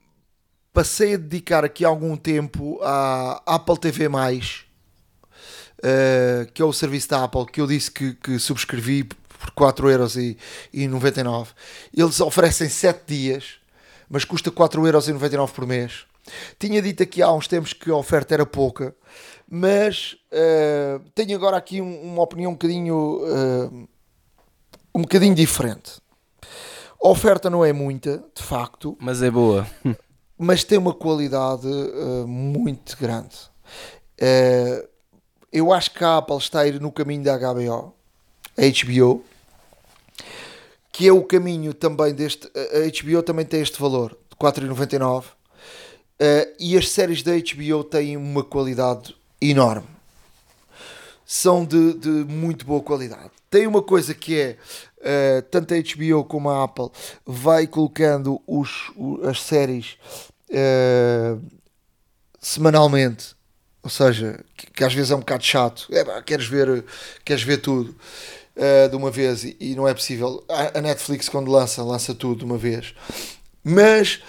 passei a dedicar aqui algum tempo à Apple TV+, uh, que é o serviço da Apple, que eu disse que, que subscrevi por 4,99€. Eles oferecem 7 dias mas custa 4,99€ por mês. Tinha dito aqui há uns tempos que a oferta era pouca, mas uh, tenho agora aqui um, uma opinião um bocadinho, uh, um bocadinho diferente. A oferta não é muita, de facto. Mas é boa. mas tem uma qualidade uh, muito grande. eu acho que a Apple está a ir no caminho da HBO, a HBO, que é o caminho também deste. A HBO também tem este valor de 4,99 uh, eh, e as séries da HBO têm uma qualidade enorme. São de, de muito boa qualidade. Tem uma coisa que é uh, tanto a HBO como a Apple vai colocando os, as séries uh, semanalmente ou seja, que, que, às vezes é um bocado chato. É, queres ver, queres ver tudo uh, de uma vez e, e, não é possível. A, a, Netflix, quando lança, lança tudo de uma vez. Mas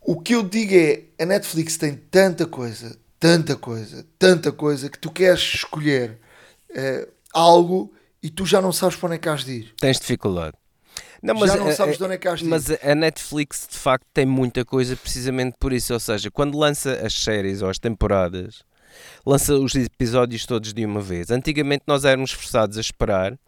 o que eu digo é: a Netflix tem tanta coisa, tanta coisa, tanta coisa que tu queres escolher uh, algo e tu já não sabes para onde é que has de ir. Tens dificuldade. Não, mas já não sabes de onde é que has de ir. Mas a Netflix de facto tem muita coisa precisamente por isso. Ou seja, quando lança as séries ou as temporadas lança os episódios todos de uma vez. Antigamente nós éramos forçados a esperar uh,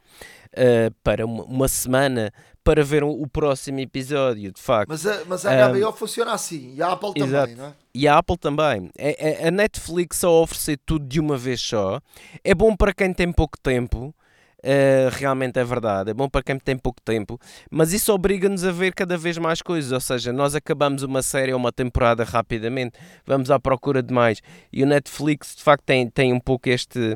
para uma, uma, semana para ver o, próximo episódio, de facto. Mas a, mas a HBO funciona assim, e a Apple exato. também, não é? E a Apple também. É, é, a Netflix ao oferecer tudo de uma vez só é bom para quem tem pouco tempo Uh, realmente é verdade, é bom para quem tem pouco tempo, mas isso obriga-nos a ver cada vez mais coisas, ou seja, nós acabamos uma série ou uma temporada rapidamente, vamos à procura de mais, e o Netflix de facto tem, tem um pouco este,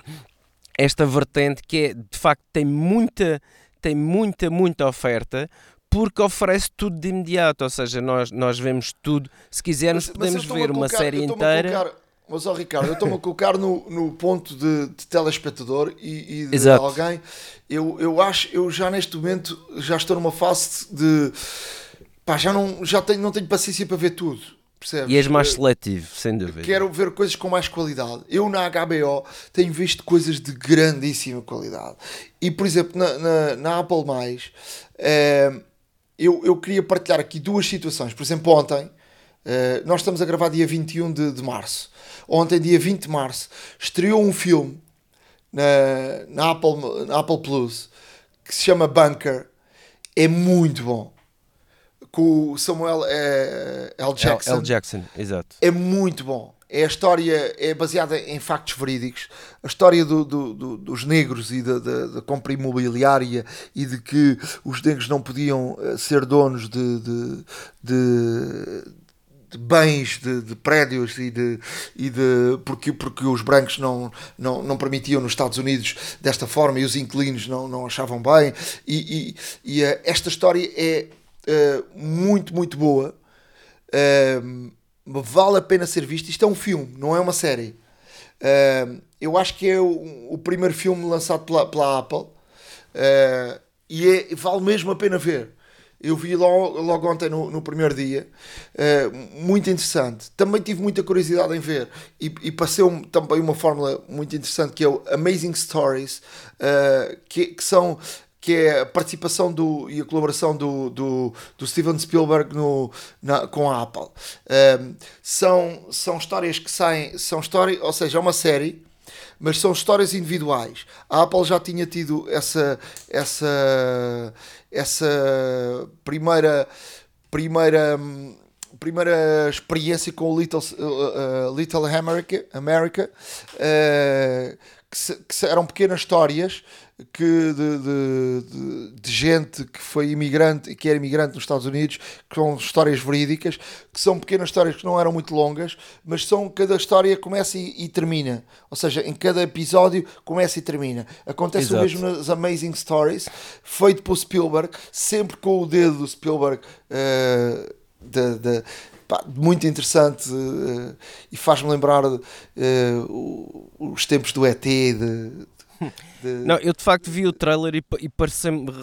esta vertente que é, de facto tem muita, tem muita, muita oferta, porque oferece tudo de imediato, ou seja, nós, nós vemos tudo, se quisermos mas, podemos mas ver uma série inteira mas, ó Ricardo, eu estou-me a colocar no, no ponto de, de telespectador e, e de Exato. alguém. Eu, eu acho, eu já neste momento já estou numa fase de. Pá, já não, já tenho, não tenho paciência para ver tudo. Percebes? E és mais seletivo, sem dúvida. Quero ver coisas com mais qualidade. Eu na HBO tenho visto coisas de grandíssima qualidade. E, por exemplo, na, na, na Apple, é, eu, eu queria partilhar aqui duas situações. Por exemplo, ontem Uh, nós estamos a gravar dia 21 de, de março. Ontem, dia 20 de março, estreou um filme na, na, Apple, na Apple Plus que se chama Bunker. É muito bom. Com o Samuel eh, L. Jackson. L. Jackson, exato. É muito bom. É a história, é baseada em factos verídicos. A história do, do, do, dos negros e da, da, da, compra imobiliária e de que os negros não podiam eh, ser donos de, de, de de bens, de, de, prédios e de, e de porque, porque os brancos não, não, não permitiam nos Estados Unidos desta forma e os inquilinos não, não achavam bem. E, e, e uh, esta história é uh, muito, muito boa. Uh, vale a pena ser visto. Isto é um filme, não é uma série. Eu acho que é o, o primeiro filme lançado pela, pela Apple e é, vale mesmo a pena ver. Eu vi logo, logo ontem no, no primeiro dia, uh, muito interessante. Também tive muita curiosidade em ver e, e passei também uma fórmula muito interessante que é o Amazing Stories, que, que são que é a participação do, e a colaboração do, do, do Steven Spielberg no, na, com a Apple. Um, são, são histórias que saem, são histórias, ou seja, é uma série, mas são histórias individuais. A Apple já tinha tido essa, essa, essa primeira, primeira, primeira experiência com o Little, uh, uh, Little America, America uh, que, se, que eram pequenas histórias que de, de, de, de, gente que foi imigrante e que era imigrante nos Estados Unidos, que são histórias verídicas, que são pequenas histórias que não eram muito longas, mas são cada história começa e, e termina. Ou seja, em cada episódio começa e termina. Acontece Exato. o mesmo nas Amazing Stories, feito por Spielberg, sempre com o dedo do Spielberg. Uh, de, de, pá, muito interessante uh, e faz-me lembrar uh, os tempos do ET, de, [laughs] de... Não, eu de facto vi o trailer e, e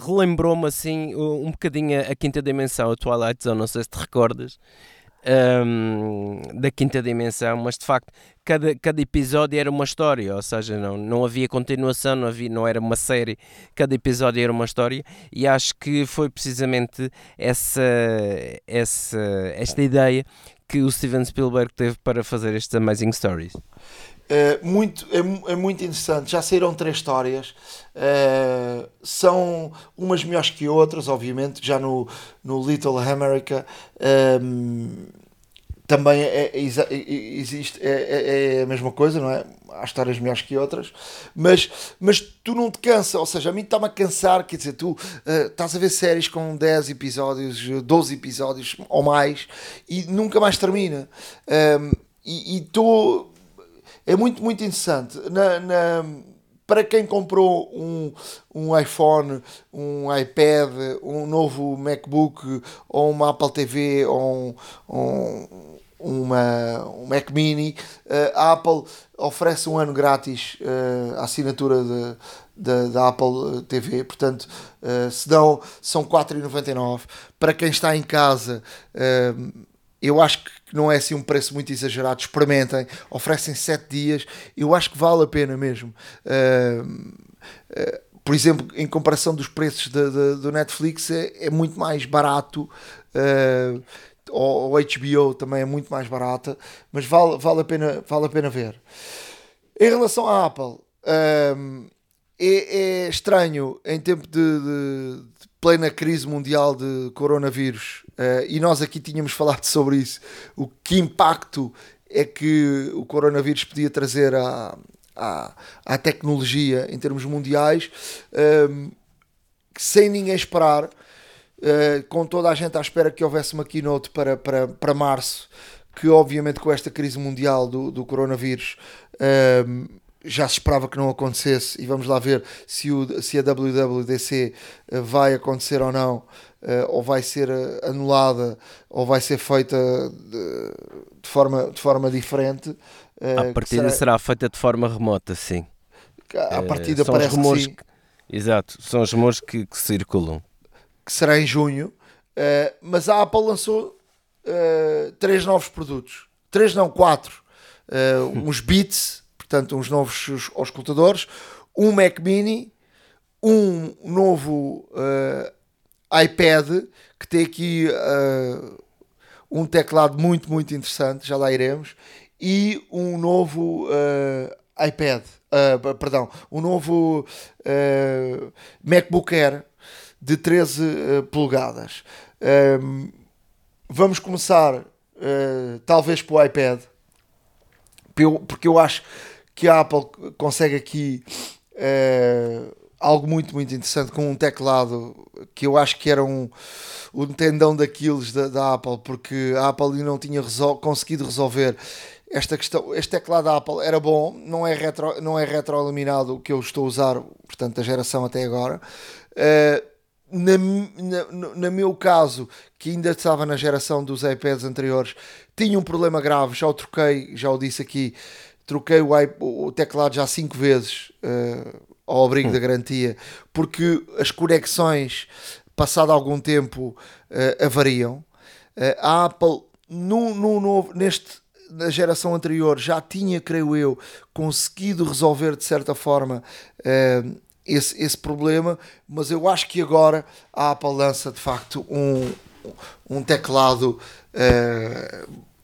relembrou-me assim um bocadinho a, quinta dimensão, a Twilight Zone, não sei se te recordas. Um, da quinta dimensão, mas de facto cada, cada episódio era uma história, ou seja, não, não havia continuação, não, havia, não era uma série, cada episódio era uma história, e acho que foi precisamente essa, essa esta ideia que o Steven Spielberg teve para fazer estes Amazing Stories. É, muito, é, é, muito interessante. Já saíram três histórias, é, são umas melhores que outras, obviamente. Já no, no Little America é, também é, é existe, é, a mesma coisa, não é? Há histórias melhores que outras, mas, mas tu não te cansa. Ou seja, a mim está-me a cansar. Quer dizer, tu uh, estás a ver séries com 10 episódios, 12 episódios ou mais e nunca mais termina. e estou é muito, muito interessante. Na, na, para quem comprou um, um iPhone, um iPad, um novo MacBook, ou uma Apple TV, ou um, um uma, um Mac Mini, uh, a Apple oferece um ano grátis uh, a assinatura da Apple TV, portanto, se dão, são 4,99. Para quem está em casa, eu acho que não é assim um preço muito exagerado. Experimentem, oferecem 7 dias. Eu acho que vale a pena mesmo. Uh, uh, por exemplo, em comparação dos preços do Netflix, é, é, muito mais barato. Uh, ou HBO também é muito mais barata, mas vale, vale, a, pena, vale a pena ver. Em relação à Apple, um, é, é, estranho em tempo de, de, de plena crise mundial de coronavírus, uh, e nós aqui tínhamos [laughs] falado sobre isso, o que impacto é que o coronavírus podia trazer à, à, à tecnologia em termos mundiais, um, sem ninguém esperar, uh, com toda a gente à espera que houvesse uma keynote para, para, para março, que obviamente com esta crise mundial do, do coronavírus. Um, já se esperava que não acontecesse e vamos lá ver se, o, se a WWDC eh, vai acontecer ou não, uh, ou vai ser eh, anulada, ou vai ser feita de, de forma, de forma diferente. A partida será... será... feita de forma remota, sim. A partida uh, parece que sim. Que, exato, são os rumores que, que, circulam. Que será em junho, mas a Apple lançou três novos produtos. Três não, quatro. uns [laughs] Beats portanto, uns novos auscultadores, um Mac Mini, um novo uh, iPad que tem aqui uh, um teclado muito, muito interessante, já lá iremos, e um novo uh, iPad, perdão, um novo MacBook Air de 13 polegadas. Um, vamos começar, talvez, para o iPad, porque eu acho que a Apple consegue aqui algo muito, muito interessante com um teclado que eu acho que era um, um tendão daqueles da, da Apple, porque a Apple não tinha resol conseguido resolver esta questão. Este teclado da Apple era bom, não é, retro, não é retroiluminado o que eu estou a usar, portanto, da geração até agora. Uh, na, na, no meu caso, que ainda estava na geração dos iPads anteriores, tinha um problema grave, já o troquei, já o disse aqui, troquei o, o teclado já cinco vezes. Uh, ao abrigo hum. da garantia, porque as conexões, passado algum tempo, uh, avariam. Uh, a Apple, no, no novo, neste, na geração anterior, já tinha, creio eu, conseguido resolver de certa forma esse, esse problema, mas eu acho que agora a Apple lança de facto um, um teclado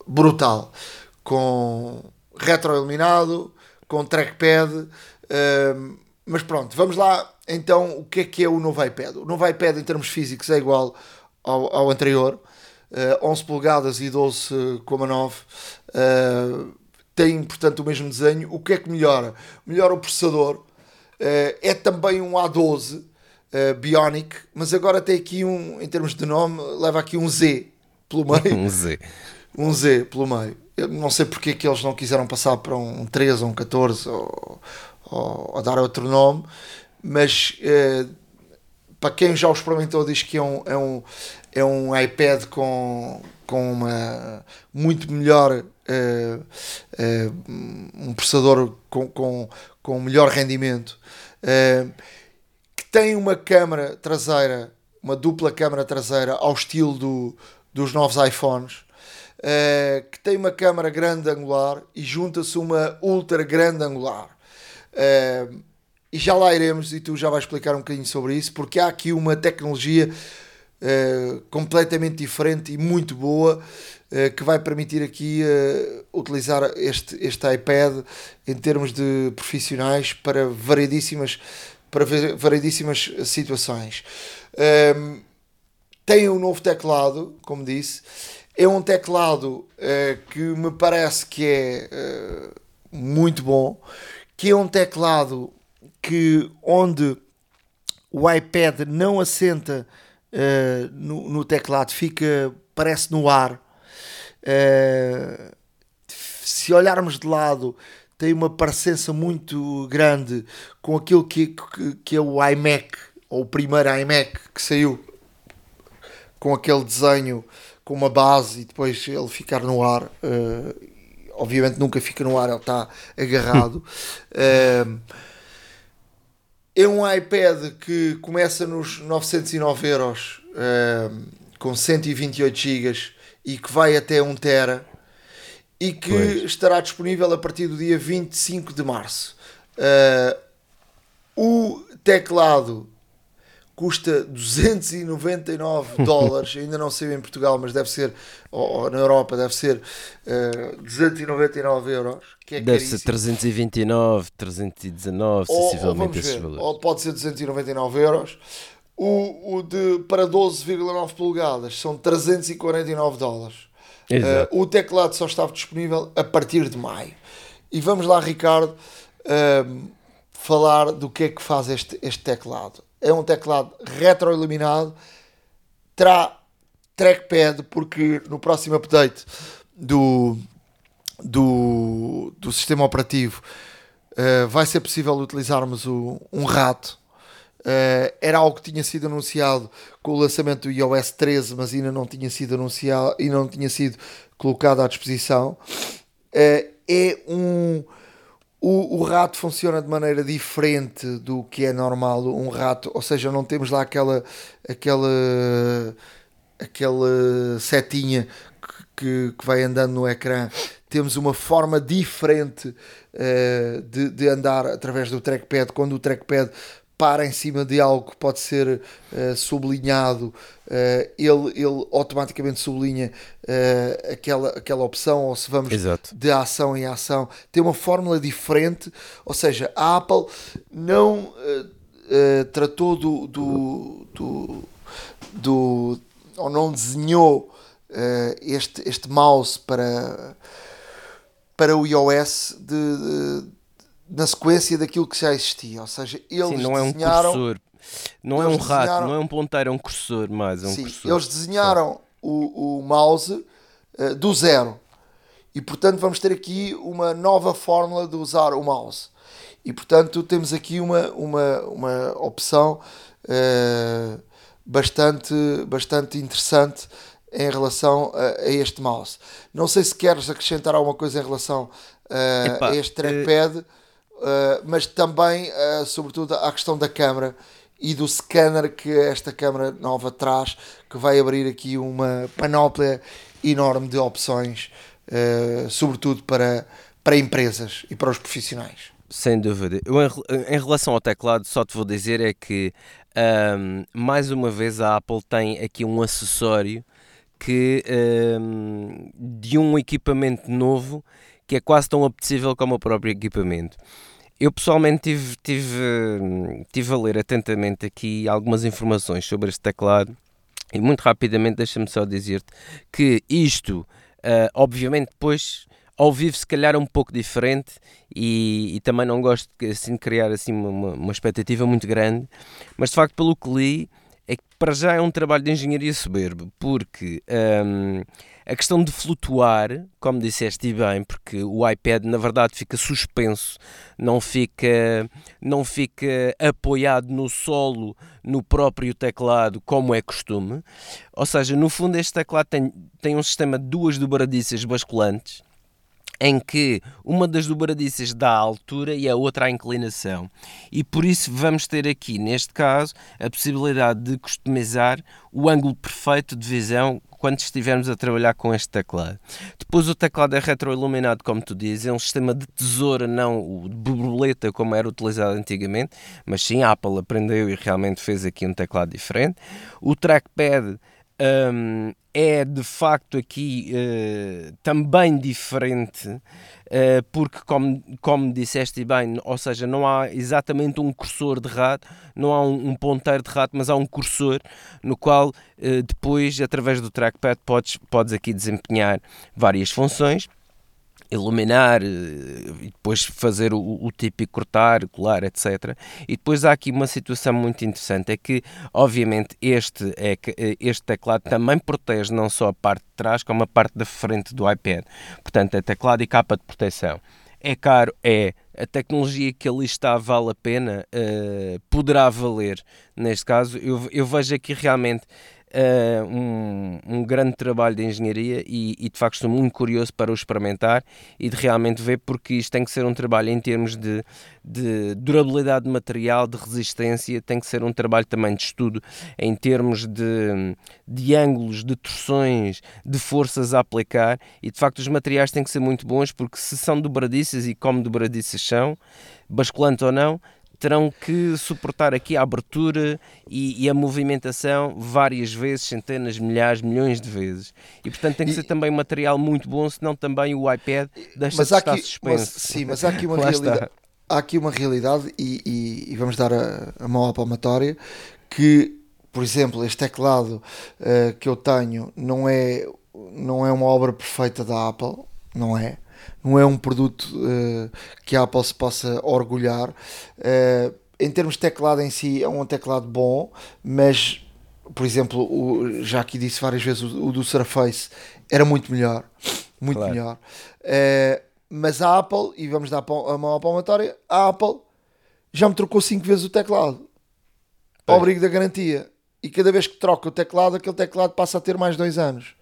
brutal com retroiluminado, com trackpad. Uh, mas pronto, vamos lá então o que é que é o novo iPad. O novo iPad em termos físicos é igual ao, ao anterior, uh, 11 polegadas e 12,9. Uh, tem portanto o mesmo desenho. O que é que melhora? Melhora o processador. Uh, é também um A12 uh, Bionic, mas agora tem aqui um, em termos de nome, leva aqui um Z pelo meio. [laughs] um Z. Um Z pelo meio. Eu não sei porque é que eles não quiseram passar para um 13 ou um 14 ou, ou, ou dar outro nome, mas uh, para quem já o experimentou diz que é um, é um, é um iPad com, com uma muito melhor uh, uh, um processador com, com, com melhor rendimento que tem uma câmara traseira uma dupla câmara traseira ao estilo do, dos novos iPhones que tem uma câmara grande angular e junta-se uma ultra grande angular Uh, e já lá iremos e tu já vais explicar um bocadinho sobre isso, porque há aqui uma tecnologia uh, completamente diferente e muito boa uh, que vai permitir aqui utilizar este, este iPad em termos de profissionais para variedíssimas, para variedíssimas situações. tem um novo teclado, como disse, é um teclado que me parece que é muito bom que é um teclado que onde o iPad não assenta uh, no, no, teclado, fica, parece no ar. Uh, se olharmos de lado, tem uma parecença muito grande com aquilo que, que, que, é o iMac, ou o primeiro iMac que saiu com aquele desenho com uma base e depois ele ficar no ar. Uh, obviamente nunca fica no ar, ele está agarrado. uh, [laughs] é um iPad que começa nos 909 euros uh, com 128 GB e que vai até 1 tera e que pois. estará disponível a partir do dia 25 de março. Uh, o teclado custa 299 [laughs] dólares, ainda não sei em Portugal, mas deve ser, ou, ou na Europa, deve ser uh, eh, 299 euros. Que é deve caríssimo. ser 329, 319, ou, sensivelmente esses valores. Ou pode ser 299 euros. O, o de para 12,9 polegadas são 349 dólares. Uh, o teclado só estava disponível a partir de maio. E vamos lá, Ricardo, uh, falar do que é que faz este, este teclado é um teclado retroiluminado, terá trackpad, porque no próximo update do, do, do sistema operativo uh, vai ser possível utilizarmos o, um rato. Uh, era algo que tinha sido anunciado com o lançamento do iOS 13, mas ainda não tinha sido anunciado e não tinha sido colocado à disposição. Uh, é um o, o, rato funciona de maneira diferente do que é normal um rato, ou seja, não temos lá aquela aquela aquela setinha que, que vai andando no ecrã. Temos uma forma diferente uh, de, de andar através do trackpad, quando o trackpad para em cima de algo que pode ser uh, sublinhado, uh, ele, ele automaticamente sublinha uh, aquela, aquela opção, ou se vamos Exato. de ação em ação, tem uma fórmula diferente, ou seja, a Apple não tratou do, do, do, do, ou não desenhou este, este mouse para, para o iOS de, de na sequência daquilo que já existia. Ou seja, eles Sim, não é um desenharam. cursor. Não é um rato, não é um ponteiro, é um cursor mais. É um Sim, cursor. eles desenharam o, o mouse uh, do zero. E portanto vamos ter aqui uma nova fórmula de usar o mouse. E portanto temos aqui uma, uma, uma opção uh, bastante, bastante interessante em relação a, a, este mouse. Não sei se queres acrescentar alguma coisa em relação uh, Epá, a este trackpad. Uh, mas também, uh, sobretudo, à questão da câmara e do scanner que esta câmara nova traz, que vai abrir aqui uma panóplia enorme de opções, uh, sobretudo para, para empresas e para os profissionais. Sem dúvida. Eu, em, relação ao teclado, só te vou dizer é que, um, mais uma vez, a Apple tem aqui um acessório que, um, de um equipamento novo que é quase tão apetecível como o próprio equipamento. Eu pessoalmente tive, tive, tive a ler atentamente aqui algumas informações sobre este teclado e muito rapidamente deixa-me só dizer-te que isto, uh, obviamente, depois ao vivo se calhar é um pouco diferente e, e também não gosto assim, de criar assim, uma, uma expectativa muito grande, mas de facto pelo que li para já é um trabalho de engenharia soberbo, porque um, a questão de flutuar, como disseste bem, porque o iPad na verdade fica suspenso, não fica, não fica apoiado no solo, no próprio teclado, como é costume. Ou seja, no fundo este teclado tem, tem um sistema de duas dobradiças basculantes, em que uma das dobradiças dá a altura e a outra a inclinação. E por isso vamos ter aqui, neste caso, a possibilidade de customizar o ângulo perfeito de visão quando estivermos a trabalhar com este teclado. Depois o teclado é retroiluminado, como tu dizes, é um sistema de tesoura, não o de borboleta como era utilizado antigamente, mas sim a Apple aprendeu e realmente fez aqui um teclado diferente. O trackpad um, é de facto aqui uh, também diferente, uh, porque, como, como disseste bem, ou seja, não há exatamente um cursor de rato, não há um, um ponteiro de rato, mas há um cursor no qual uh, depois, através do trackpad, podes, podes aqui desempenhar várias funções iluminar eh, e depois fazer o, o típico cortar, colar, etc. E depois há aqui uma situação muito interessante, é que obviamente este, é, eh, este teclado também protege não só a parte de trás, como a parte da frente do iPad. Portanto, é teclado e capa de proteção. É caro? É. A tecnologia que ali está vale a pena? Uh, poderá valer. Neste caso, eu, eu vejo aqui realmente uh, um, um, grande trabalho de engenharia e, e, de facto estou muito curioso para o experimentar e de realmente ver porque isto tem que ser um trabalho em termos de, de durabilidade de material, de resistência, tem que ser um trabalho também de estudo em termos de, de ângulos, de torções, de forças a aplicar e de facto os materiais têm que ser muito bons porque se são dobradiças e como dobradiças são, basculante ou não, terão que suportar aqui a abertura e, e, a movimentação várias vezes, centenas, milhares, milhões de vezes. E portanto tem que e, ser também um material muito bom, senão também o iPad deixa de estar suspenso. Mas, sim, mas há aqui [laughs] uma realidade. Há aqui uma realidade e, e vamos dar a, a mão à palmatória que, por exemplo, este teclado uh, que eu tenho não é, não é uma obra perfeita da Apple, não é? Não é um produto uh, que a Apple se possa orgulhar. Uh, em termos de teclado em si, é um teclado bom, mas, por exemplo, o, já aqui disse várias vezes, o, o do Surface era muito melhor. Muito claro. melhor. Uh, mas a Apple, e vamos dar a mão à palmatória, a Apple já me trocou 5 vezes o teclado. Ao abrigo da garantia. E cada vez que troca o teclado, aquele teclado passa a ter mais 2 anos.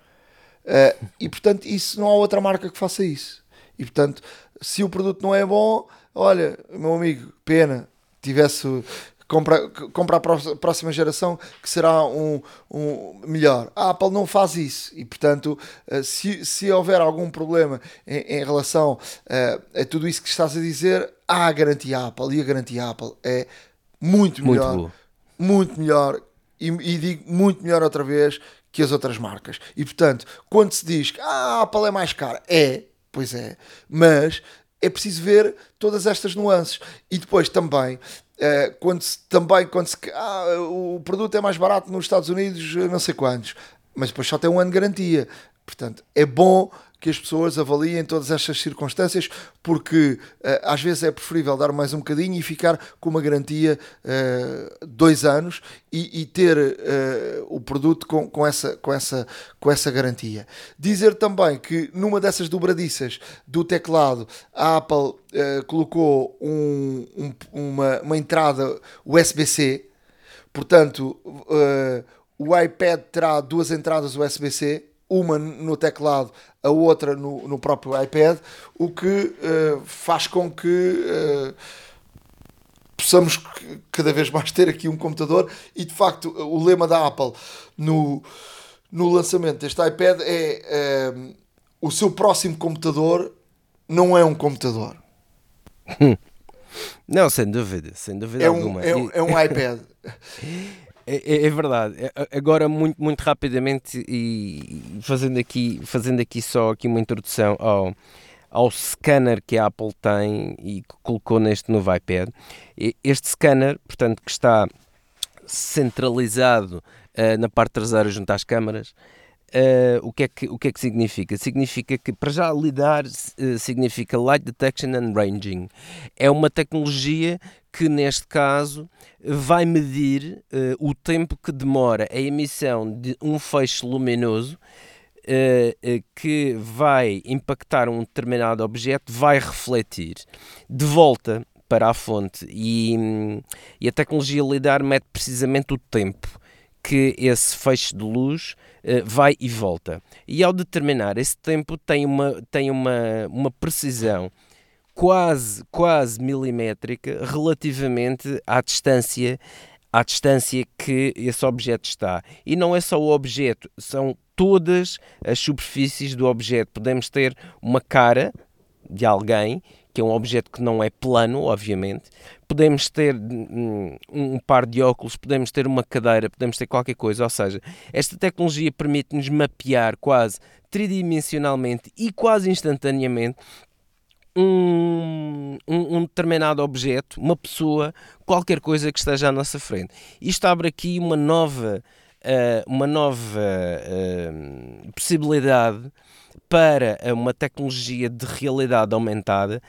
Uh, e portanto, isso não há outra marca que faça isso. E portanto, se o produto não é bom, olha, meu amigo, pena, tivesse compra, compra a próxima geração que será um, um melhor. A Apple não faz isso e, portanto, eh, se, se houver algum problema em, em relação a, eh, a tudo isso que estás a dizer, há a garantia Apple e a garantia Apple é muito Muito melhor, boa. muito melhor, e, e digo muito melhor outra vez que as outras marcas. E portanto, quando se diz que ah, a Apple é mais cara, é, pois é, mas é preciso ver todas estas nuances. E depois também, eh, quando se, também quando se, ah, o produto é mais barato nos Estados Unidos, não sei quantos, mas depois só tem um ano de garantia. Portanto, é bom que as pessoas avaliem todas estas circunstâncias, porque eh, às vezes é preferível dar mais um bocadinho e ficar com uma garantia eh, dois anos e, e ter eh, o produto com, com, essa, com, essa, com essa garantia. Dizer também que numa dessas dobradiças do teclado, a Apple eh, colocou um- um- uma, uma entrada USB-C, portanto, eh, o iPad terá duas entradas USB-C, uma no teclado, a outra no, no próprio iPad, o que eh, faz com que eh, possamos cada vez mais ter aqui um computador e de facto o lema da Apple no, no lançamento deste iPad é eh, o seu próximo computador não é um computador, Não, sem dúvida, sem dúvida é um, alguma. é, um- E- é um iPad. [laughs] É, é- é verdade. É- Agora muito muito rapidamente e fazendo aqui fazendo aqui só aqui uma introdução ao ao scanner que a Apple tem e que colocou neste novo iPad. Este scanner, portanto, que está centralizado eh, na parte traseira junto às câmaras. eh, o, que é que, o que é que significa? Significa que, para já, lidar eh, significa Light Detection and Ranging. É uma tecnologia que, neste caso, vai medir eh, o tempo que demora a emissão de um feixe luminoso eh, eh, que vai impactar um determinado objeto, vai refletir de volta para a fonte e, e a tecnologia LIDAR mede precisamente o tempo que esse feixe de luz vai e volta. E ao determinar esse tempo tem uma, tem uma, uma precisão quase, quase milimétrica relativamente à distância à distância que esse objeto está. E não é só o objeto, são todas as superfícies do objeto. Podemos ter uma cara de alguém, que é um objeto que não é plano, obviamente. Podemos ter hum, um par de óculos, podemos ter uma cadeira, podemos ter qualquer coisa. Ou seja, esta tecnologia permite-nos mapear quase tridimensionalmente e quase instantaneamente um, um, um determinado objeto, uma pessoa, qualquer coisa que esteja à nossa frente. Isto abre aqui uma nova, eh, uma nova eh, possibilidade para uma tecnologia de realidade aumentada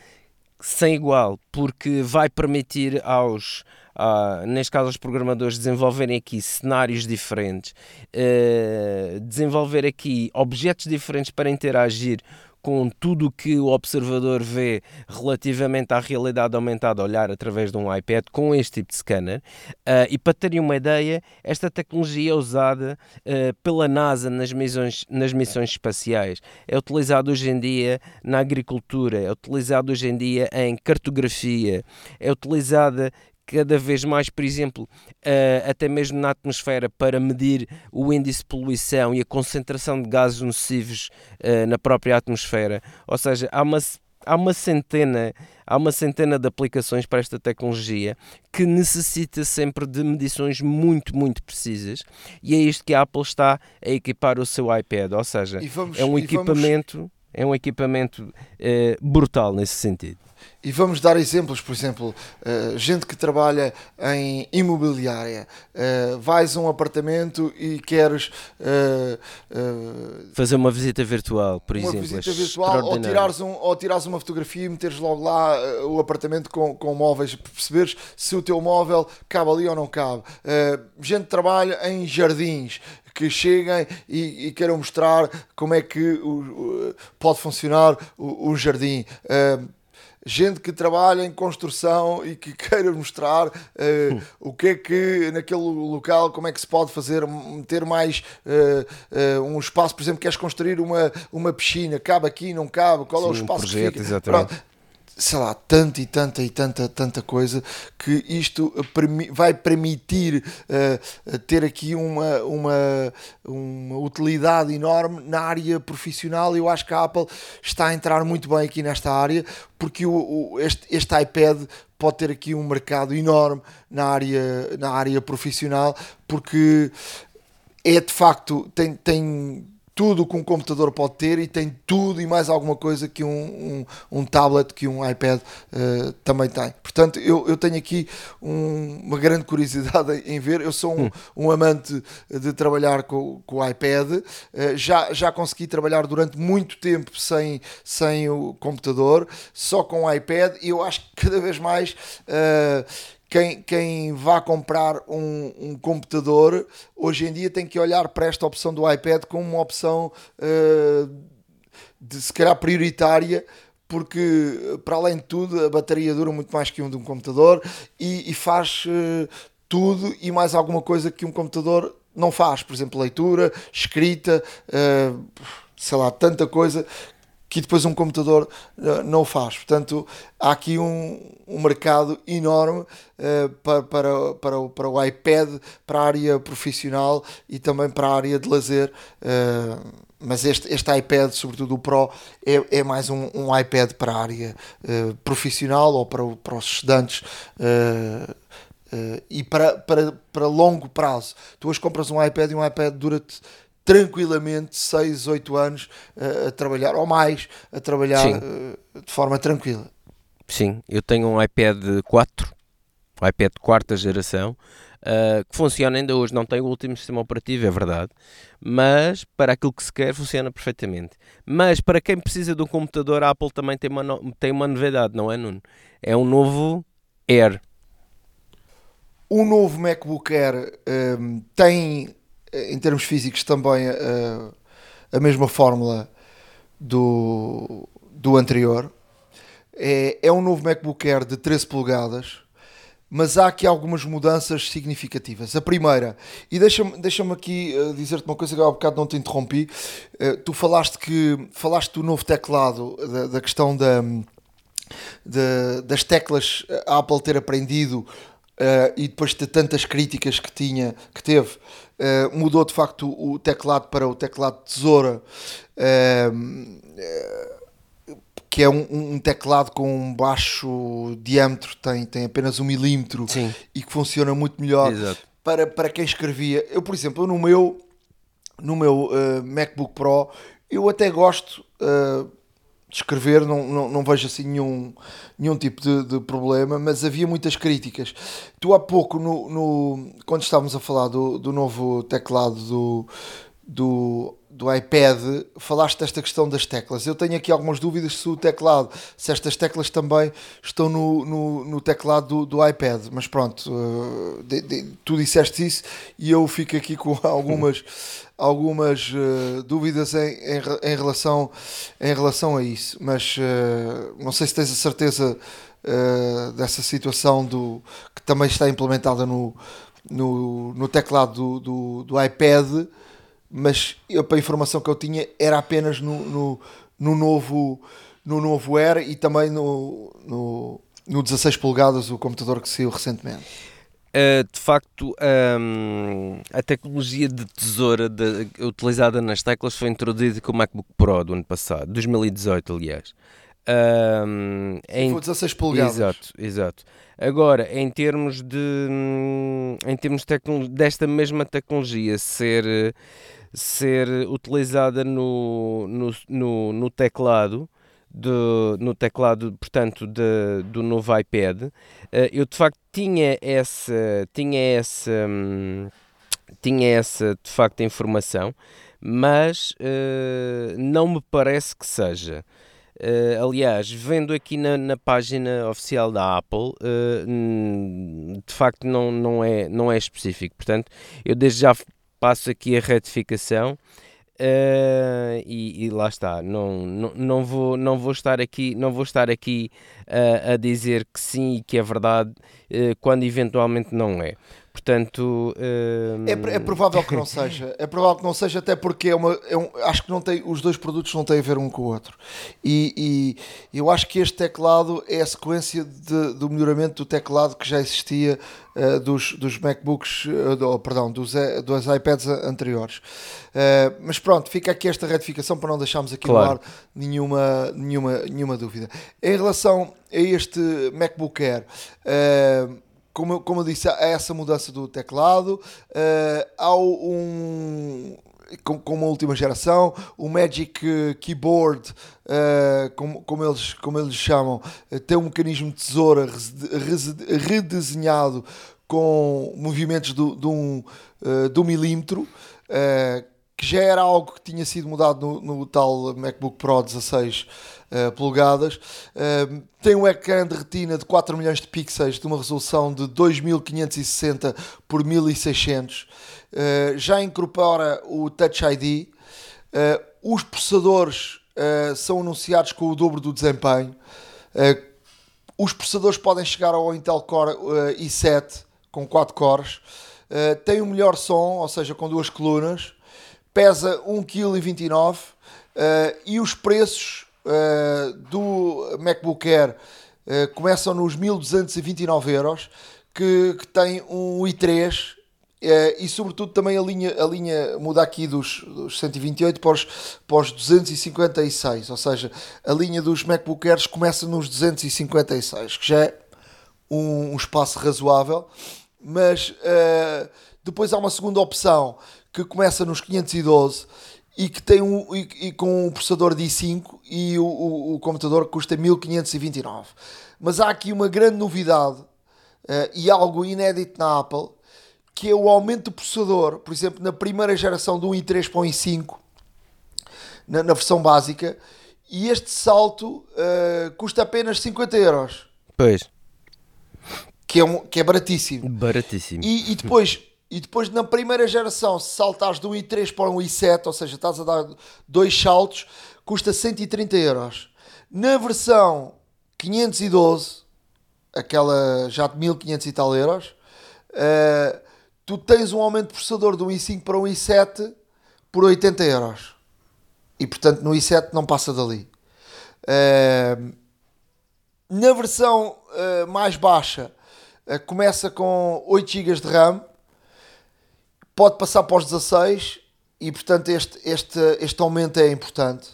sem igual, porque vai permitir aos, ah, neste caso aos programadores, desenvolverem aqui cenários diferentes, eh, desenvolver aqui objetos diferentes para interagir com tudo o que o observador vê relativamente à realidade aumentada, olhar através de um iPad com este tipo de scanner. Ah, e para terem uma ideia, esta tecnologia é usada ah, pela NASA nas missões, nas missões espaciais. É utilizado hoje em dia na agricultura, é utilizado hoje em dia em cartografia, é utilizada cada vez mais, por exemplo, eh, até mesmo na atmosfera para medir o índice de poluição e a concentração de gases nocivos eh, na própria atmosfera. Ou seja, há uma, há uma centena há uma centena de aplicações para esta tecnologia que necessita sempre de medições muito, muito precisas e é isto que a Apple está a equipar o seu iPad, ou seja, vamos- é um e vamos- equipamento, é um equipamento eh, brutal nesse sentido. E vamos dar exemplos, por exemplo, eh, gente que trabalha em imobiliária, eh, vais a um apartamento e queres eh, Fazer uma visita virtual, por uma exemplo, visita é virtual ou tirares, um, ou tirares uma fotografia e meteres logo lá o apartamento com, com móveis, para perceberes se o teu móvel cabe ali ou não cabe. Gente que trabalha em jardins que cheguem e, e queiram mostrar como é que o- o- pode funcionar o, o jardim. Eh, gente que trabalha em construção e que [laughs] queira mostrar eh, o que é que naquele local, como é que se pode fazer, ter mais eh, eh, um espaço, por exemplo, queres construir uma, uma piscina, cabe aqui, não cabe, qual é o Sim, um espaço que projeto, fica? exatamente. Pronto. Sei lá, tanta e tanta e tanta, tanta coisa que isto vai permitir uh, ter aqui uma, uma, uma utilidade enorme na área profissional. Eu acho que a Apple está a entrar muito bem aqui nesta área porque o, o este, este iPad pode ter aqui um mercado enorme na área, na área profissional porque é de facto tem, tem tudo que um computador pode ter e tem tudo e mais alguma coisa que um, um, um tablet, que um iPad uh, também tem. Portanto, eu, eu tenho aqui um, uma grande curiosidade [laughs] em ver. Eu sou um, um amante de trabalhar com, com o iPad. Uh, já, já consegui trabalhar durante muito tempo sem, sem o computador, só com o iPad. E eu acho que cada vez mais. Uh, quem, quem vá comprar um, um, computador hoje em dia tem que olhar para esta opção do iPad como uma opção uh, de se calhar prioritária porque para além de tudo a bateria dura muito mais que um de um computador e, e faz uh, tudo e mais alguma coisa que um computador não faz, por exemplo leitura, escrita, uh, sei lá, tanta coisa que depois um computador uh, não faz. Portanto, há aqui um, um mercado enorme uh, para, para, para, o, para o iPad, para a área profissional e também para a área de lazer. Uh, mas este, este iPad, sobretudo o Pro, é, é mais um, um iPad para a área profissional ou para, para os estudantes. e para, para, para longo prazo, tu hoje compras um iPad e um iPad dura-te tranquilamente 6, 8 anos uh, a trabalhar, ou mais, a trabalhar uh, de forma tranquila. Sim, eu tenho um iPad 4, um iPad de quarta geração, uh, que funciona ainda hoje, não tem o último sistema operativo, é verdade, mas para aquilo que se quer funciona perfeitamente. Mas para quem precisa de um computador, a Apple também tem uma, no... tem uma novidade, não é, Nuno? É um novo Air. O novo MacBook Air um, tem em termos físicos também a, a mesma fórmula do, do anterior. É, é um novo MacBook Air de 13 polegadas, mas há aqui algumas mudanças significativas. A primeira, e deixa-me deixa aqui uh, dizer-te uma coisa que há bocado não te interrompi. Uh, tu falaste que falaste do novo teclado, da, da questão da, das teclas a Apple ter aprendido Uh, e depois de tantas críticas que tinha, que teve, uh, mudou de facto o teclado para o teclado tesoura, uh, que é um, um, teclado com um baixo diâmetro, tem, tem apenas um milímetro Sim. e que funciona muito melhor para, para quem escrevia. Eu, por exemplo, no meu, no meu MacBook Pro, eu até gosto escrever, não, não, não vejo assim nenhum, nenhum tipo de, de, problema, mas havia muitas críticas. Tu há pouco, no, no quando estávamos a falar do, do novo teclado do, do, do iPad, falaste desta questão das teclas. Eu tenho aqui algumas dúvidas se o teclado, se estas teclas também estão no, no, no teclado do, do, iPad, mas pronto, uh, de, de, tu disseste isso e eu fico aqui com [laughs] algumas algumas uh, dúvidas em, em, em, relação, em relação a isso, mas uh, não sei se tens a certeza dessa situação do, que também está implementada no, no, no teclado do, do, do, iPad, mas eu, para a informação que eu tinha era apenas no, no, no novo, no novo Air e também no, no, no 16 polegadas, o computador que saiu recentemente. Uh, de facto, um, a tecnologia de tesoura de, utilizada nas teclas foi introduzida com o MacBook Pro do ano passado, 2018, aliás. Um, em, foi 16 polegadas. Exato, exato. Agora, em termos de, em termos de desta mesma tecnologia ser, ser utilizada no, no, no, no teclado, do, no teclado, portanto, de, do novo iPad, uh, eu de facto tinha essa, tinha essa, hum, tinha essa de facto informação, mas uh, não me parece que seja. Uh, aliás, vendo aqui na, na, página oficial da Apple, uh, de facto não, não, é, não é específico. Portanto, eu desde já passo aqui a retificação Uh, e, e, lá está, não, não, não, vou, não vou estar aqui, não vou estar aqui uh, a dizer que sim e que é verdade uh, quando eventualmente não é. Portanto, hum, É, é provável que não [laughs] seja. É provável que não seja, até porque é uma, é um- acho que não tem, os dois produtos não têm a ver um com o outro. E, e eu acho que este teclado é a sequência de- do melhoramento do teclado que já existia eh, dos, dos MacBooks, eh, do- perdão, dos, eh, dos iPads anteriores. Eh, mas pronto, fica aqui esta retificação para não deixarmos aqui Claro. no ar nenhuma, nenhuma, nenhuma dúvida. Em relação a este MacBook Air, eh, como, eu- como eu disse, há essa mudança do teclado, eh, há um. Com, uma última geração, o Magic Keyboard, eh, como, como, eles, como eles chamam, eh, tem um mecanismo de tesoura redesenhado com movimentos do- de um, eh, de um milímetro, eh, que já era algo que tinha sido mudado no, no tal MacBook Pro 16 eh, polegadas. Eh, tem um ecrã de retina de 4 milhões de pixels de uma resolução de 2560 por 1600. Eh, já incorpora o Touch ID. Eh, os processadores são anunciados com o dobro do desempenho. Os processadores podem chegar ao Intel Core eh, i7 com 4 cores. Tem o melhor som, ou seja, com duas colunas. Pesa 1,29 kg. e os preços eh, do MacBook Air eh, começam nos 1229 euros. Que, que tem um i3 eh, e sobretudo também a linha, a linha muda aqui dos, dos 128 para os, para os 256, ou seja, a linha dos MacBook Airs começa nos 256, que já é um, um espaço razoável, mas eh, depois há uma segunda opção que começa nos 512 e que tem um e, e com um processador de i5 e o, o, o computador custa 1529. Mas há aqui uma grande novidade eh, e algo inédito na Apple, que é o aumento do processador, por exemplo, na primeira geração do i3 para o i5, na, na versão básica, e este salto eh, custa apenas 50 euros, pois, que é, um, que é baratíssimo. baratíssimo. E, e depois, e depois na primeira geração, se saltares de um i3 para um i7, ou seja, estás a dar dois saltos, custa 130 euros. Na versão 512, aquela já de 1500 e tal euros, eh, tu tens um aumento de processador de um i5 para um i7 por 80 euros. E portanto no i7 não passa dali. Eh, na versão eh, mais baixa, começa com 8 GB de RAM, pode passar para os 16 e portanto este, este, este aumento é importante.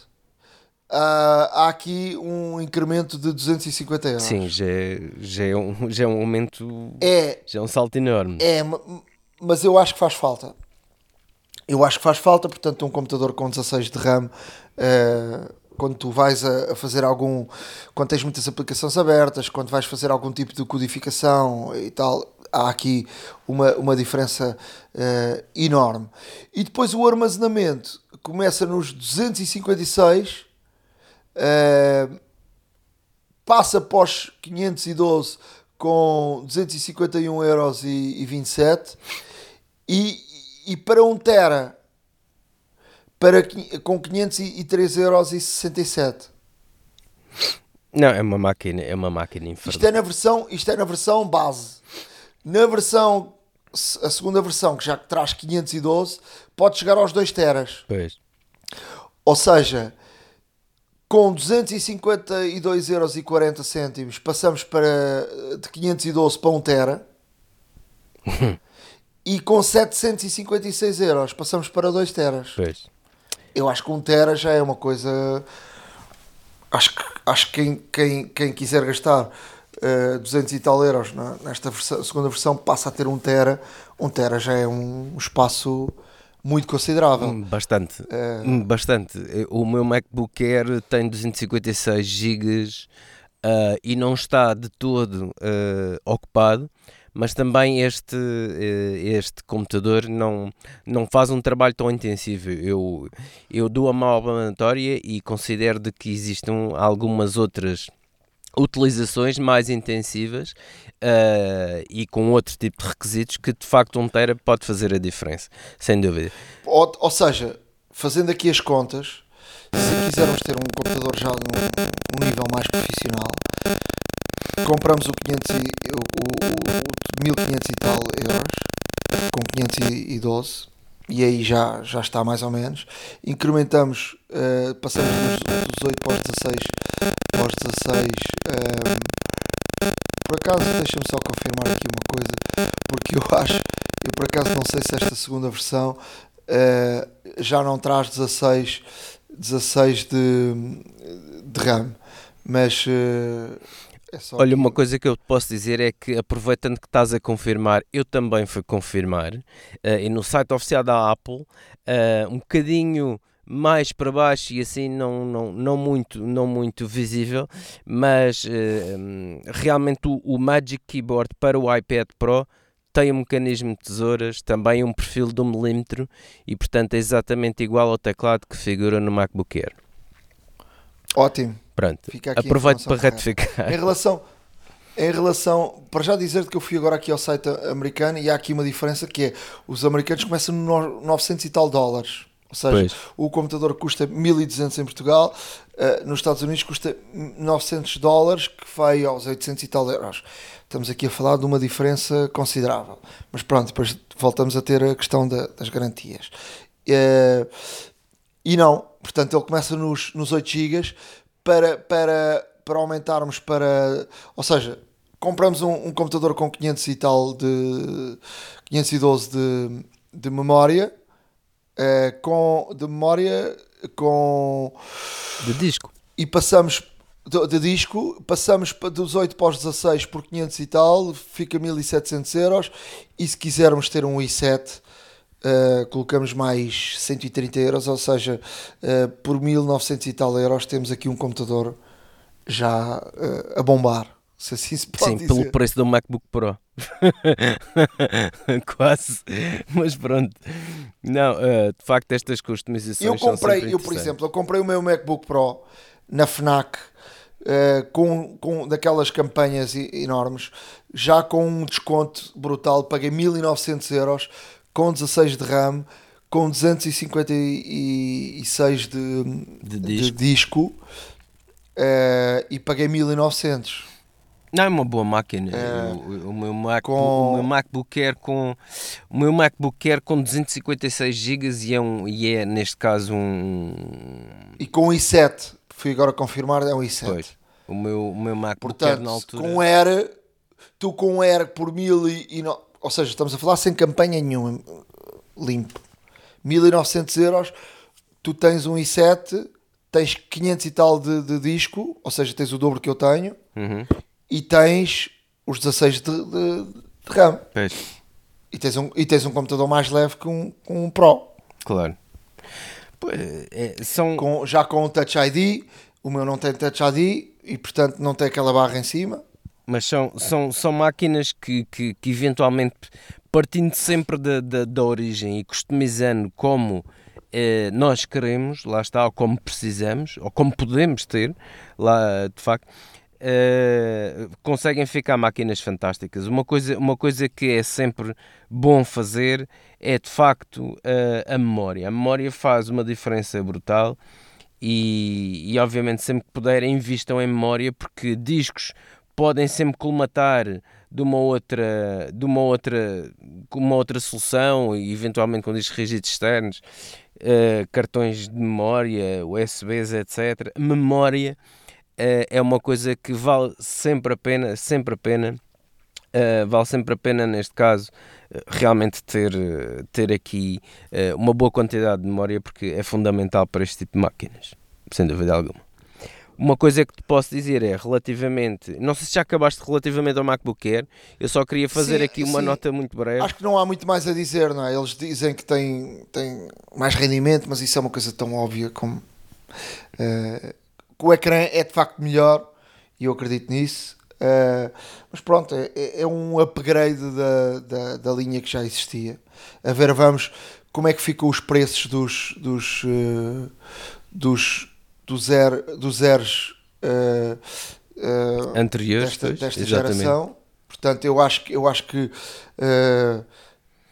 Ah, há aqui um incremento de 250 euros. Sim, já é, já, é um, já é um aumento, É, já é um salto enorme. é, ma- mas eu acho que faz falta. Eu acho que faz falta, portanto, um computador com 16 de RAM, eh, quando tu vais a, a fazer algum. Quando tens muitas aplicações abertas, quando vais fazer algum tipo de codificação e tal, há aqui uma, uma diferença eh, enorme. E depois o armazenamento começa nos 256, eh, passa para os 512 com 251 euros e, e 27 e, e para 1 tera para, com 503 euros e 67 Não, é uma máquina, é uma máquina isto infernal. é na versão isto é na versão base na versão a segunda versão que já traz 512 pode chegar aos 2 teras Pois. Ou seja, com 252,40 euros e 40 cêntimos passamos para de 512 para 1 tera [laughs] e com 756 euros passamos para 2 teras. Pois. Eu acho que 1 tera já é uma coisa. Acho que, acho que quem, quem, quem quiser gastar eh, 200 e tal euros na- nesta versão- segunda versão passa a ter 1 tera. 1 tera já é um espaço muito considerável. Hum, Bastante. É. Hum, Bastante. O meu MacBook Air tem 256 GB ah, e não está de todo ocupado, mas também este, eh, este computador não, não faz um trabalho tão intensivo. Eu, eu dou a mão à palmatória e considero de que existam algumas outras utilizações mais intensivas ah, e com outro tipo de requisitos que de facto um tera pode fazer a diferença, sem dúvida. Ou, ou seja, fazendo aqui as contas, se quisermos ter um computador já num, num nível mais profissional, compramos o 500 e, o, o, o 1500 e tal euros com 512 e aí já, já está mais ou menos. Incrementamos, uh, passamos dos 18 para os 16, para os 16. Uh, por acaso, deixa-me só confirmar aqui uma coisa, porque eu [laughs] acho, eu por acaso não sei se esta segunda versão uh, já não traz 16, 16 de, de RAM, mas. Uh, é Olha, uma coisa que eu posso dizer é que, aproveitando que estás a confirmar, eu também fui confirmar, uh, e no site oficial da Apple, uh, um bocadinho mais para baixo e assim não, não, não, muito, não muito visível, mas uh, realmente o, o, Magic Keyboard para o iPad Pro tem um mecanismo de tesouras, também um perfil de 1 um milímetro e portanto é exatamente igual ao teclado que figura no MacBook Air. Ótimo. Pronto, aproveito para retificar. Em relação, em relação, para já dizer que eu fui agora aqui ao site americano e há aqui uma diferença que é, os americanos começam no 900 e tal dólares. Ou seja, pois. o computador custa 1200 em Portugal, uh, nos Estados Unidos custa 900 dólares, que vai aos 800 e tal euros. Estamos aqui a falar de uma diferença considerável. Mas pronto, depois voltamos a ter a questão da, das garantias. Uh, e não, portanto, ele começa nos, nos 8 GB para, para, para aumentarmos para. Ou seja, compramos um, um, computador com 500 e tal de 512 de, de memória uh, com de memória com de disco e passamos de, de, disco passamos dos 8 para os 16 por 500 e tal fica 1700 euros e se quisermos ter um i7 Uh, colocamos mais 130 euros, ou seja, uh, por 1900 e tal euros temos aqui um computador já uh, a bombar, se assim se pode Sim, dizer. pelo preço do MacBook Pro. [laughs] Quase, mas pronto. Não, de facto estas customizações Eu comprei, eu por exemplo, eu comprei o meu MacBook Pro na FNAC com, com daquelas campanhas enormes, já com um desconto brutal, paguei 1900 euros com 16 de RAM, com 256 de, de disco, de disco uh, e paguei 1900. Não, é uma boa máquina. É, o, o, meu Mac, com... o meu MacBook Air com o meu MacBook Air com 256 GB e é um e é neste caso um e com um i7 fui agora confirmar é um i7. Pois. O meu o meu MacBook Portanto, Air na altura. Com Air tu com Air por mil e, e no, ou seja, estamos a falar sem campanha nenhuma, limpo. 1900 euros, tu tens um i7, tens 500 e tal de, de disco, ou seja, tens o dobro que eu tenho, uhum. e tens os 16 de, de, de RAM. E tens, um, e tens um computador mais leve que um, com um Pro. Claro. É, são... Com, já com o Touch ID, o meu não tem Touch ID e portanto não tem aquela barra em cima mas são, são, são máquinas que, que, que eventualmente, partindo sempre da, da, da origem e customizando como eh, nós queremos, lá está, ou como precisamos, ou como podemos ter, lá de facto, eh, conseguem ficar máquinas fantásticas. Uma coisa, uma coisa que é sempre bom fazer é de facto eh, a memória. A memória faz uma diferença brutal. E, e obviamente sempre que puderem invistam em memória porque discos podem sempre colmatar de uma outra, de uma outra, uma outra solução e eventualmente com discos rígidos externos, uh, cartões de memória, USBs, etc. Memória uh, é uma coisa que vale sempre a pena, sempre a pena, uh, vale sempre a pena neste caso realmente ter, ter aqui uma boa quantidade de memória porque é fundamental para este tipo de máquinas, sem dúvida alguma. Uma coisa que te posso dizer é relativamente, não sei se já acabaste relativamente ao MacBook Air, eu só queria fazer sim, aqui uma sim. nota muito breve. Acho que não há muito mais a dizer, não é? Eles dizem que tem, tem mais rendimento, mas isso é uma coisa tão óbvia como uh, que o ecrã é de facto melhor e eu acredito nisso. Uh, mas pronto, é, é, um upgrade da, da, da, linha que já existia. A ver, vamos como é que ficam os preços dos, dos, uh, dos do zero, dos zeros uh, uh, anteriores desta, desta geração. Portanto, eu acho que, eu acho que uh,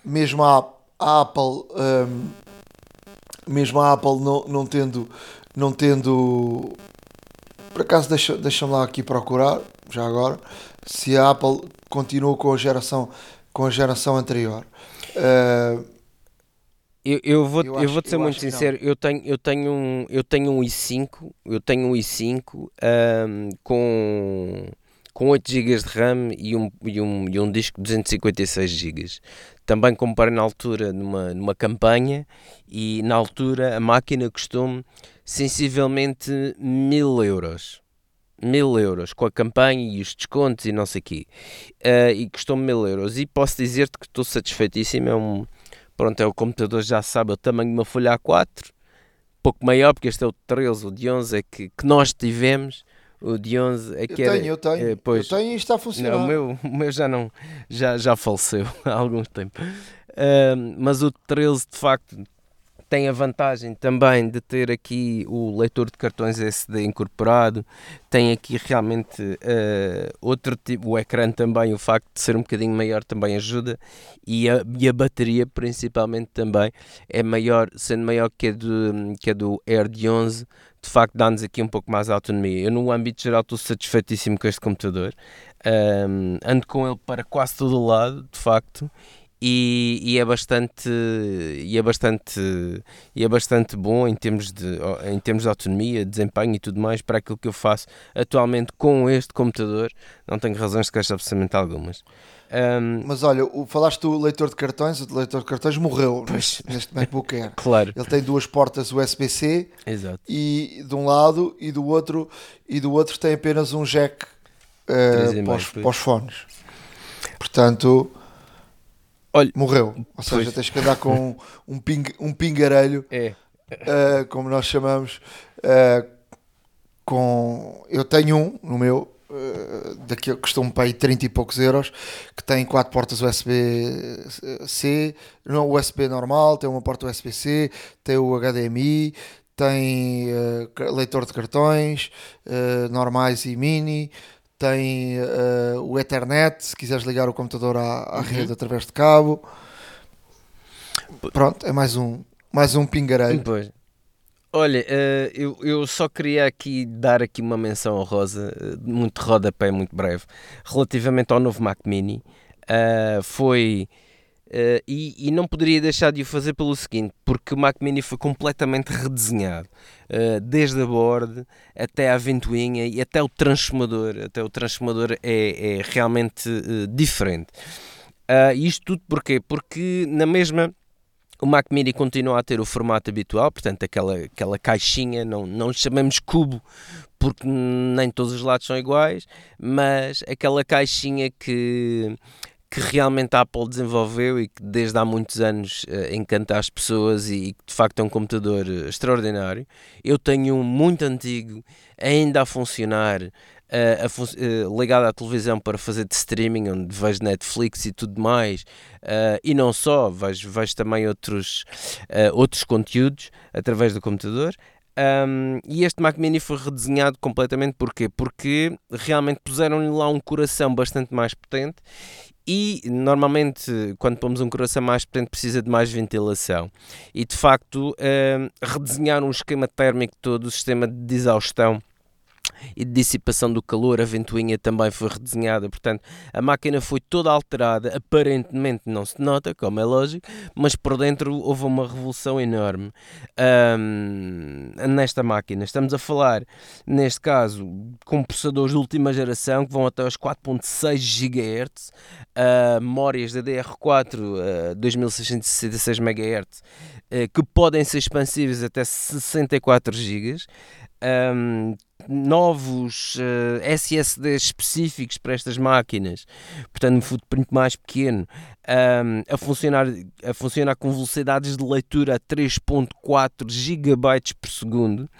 mesmo a, a Apple, um, mesmo a Apple não, não tendo, não tendo, por acaso deixa, deixa lá aqui procurar, já agora, se a Apple continua com a geração, com a geração anterior. Uh, eu, eu vou, Eu eu, acho- vou te ser eu muito sincero, eu tenho, eu tenho um, eu tenho um i5, eu tenho um i5 ahm, com, com 8 GB de RAM e um, e um, e um disco de 256 GB. Também comprei na altura numa, numa campanha e na altura a máquina custou-me sensivelmente 1000 euros. 1000 euros com a campanha e os descontos e não sei o quê. Ah, e custou-me 1000 euros. E posso dizer-te que estou satisfeitíssimo. É um, Pronto, é o computador, já sabe, é o tamanho de uma folha A4, pouco maior, porque este é o 13, o de 11 é que, que nós tivemos, o de 11 é eu que era... tenho, eu tenho, eh, pois, eu tenho e está a funcionar. não, o meu, o meu já não, já, já faleceu [laughs] há algum tempo. Ahm, mas o 13 de facto tem a vantagem também de ter aqui o leitor de cartões SD incorporado, tem aqui realmente eh, outro tipo, o ecrã também, o facto de ser um bocadinho maior também ajuda e a, e a bateria principalmente também é maior, sendo maior que a do, que a do Air de 11, de facto dá-nos aqui um pouco mais de autonomia. Eu no âmbito geral estou satisfeitíssimo com este computador, Ahm, ando com ele para quase todo o lado, de facto, e, e é bastante e é bastante e é bastante bom em termos de em termos de autonomia, desempenho e tudo mais para aquilo que eu faço atualmente com este computador. Não tenho razões de queixa absolutamente algumas. Ahm, Mas olha, o, falaste do leitor de cartões, o leitor de cartões morreu Pois. neste, MacBook Air. [laughs] claro, Ele tem duas portas USB-C exato. e de um lado e do outro e do outro tem apenas um jack meio, para, os, para os fones. Portanto, Olha, morreu. Ou seja, pois. tens que andar com [laughs] um, ping, um pingarelho, É, eh, como nós chamamos. eh, com eu tenho um no meu. Uh, daquele que custou-me para aí 30 e poucos euros que tem quatro portas USB-C não USB normal, tem uma porta USB-C tem o HDMI tem eh, leitor de cartões eh, normais e mini tem eh, o Ethernet se quiseres ligar o computador à, à rede através de cabo pronto, é mais um mais um pingarelho Pois. Olha, eh, eu, eu só queria aqui dar aqui uma menção honrosa, eh, muito rodapé, muito breve, relativamente ao novo Mac Mini. Foi. Eh, e, e não poderia deixar de o fazer pelo seguinte, porque o Mac Mini foi completamente redesenhado, eh, desde a board até à ventoinha e até o transformador. Até o transformador é, é realmente eh, diferente. Isto tudo porquê? Porque na mesma o Mac Mini continua a ter o formato habitual, portanto, aquela, aquela caixinha, não, não chamamos cubo, porque nem todos os lados são iguais, mas aquela caixinha que, que realmente a Apple desenvolveu e que desde há muitos anos eh, encanta as pessoas e, que de facto é um computador eh, extraordinário. Eu tenho um muito antigo, ainda a funcionar, eh, a fun- ligado à televisão para fazer de streaming, onde vejo Netflix e tudo mais, e não só, vejo, vejo também outros, outros conteúdos através do computador. Um, e este Mac Mini foi redesenhado completamente porquê? Porque realmente puseram-lhe lá um coração bastante mais potente e normalmente quando pomos um coração mais potente precisa de mais ventilação. E de facto um, redesenharam o esquema térmico todo, o sistema de exaustão e de dissipação do calor, a ventoinha também foi redesenhada, portanto a máquina foi toda alterada, aparentemente não se nota, como é lógico, mas por dentro houve uma revolução enorme nesta máquina. Estamos a falar, neste caso, com processadores de última geração que vão até aos 4.6 GHz, ah, memórias DDR4 ah, 2666 MHz, que podem ser expansíveis até 64 GB. Um, novos uh, SSDs específicos para estas máquinas, portanto um footprint mais pequeno, um, a, funcionar, a funcionar com velocidades de leitura a 3.4 GB por segundo,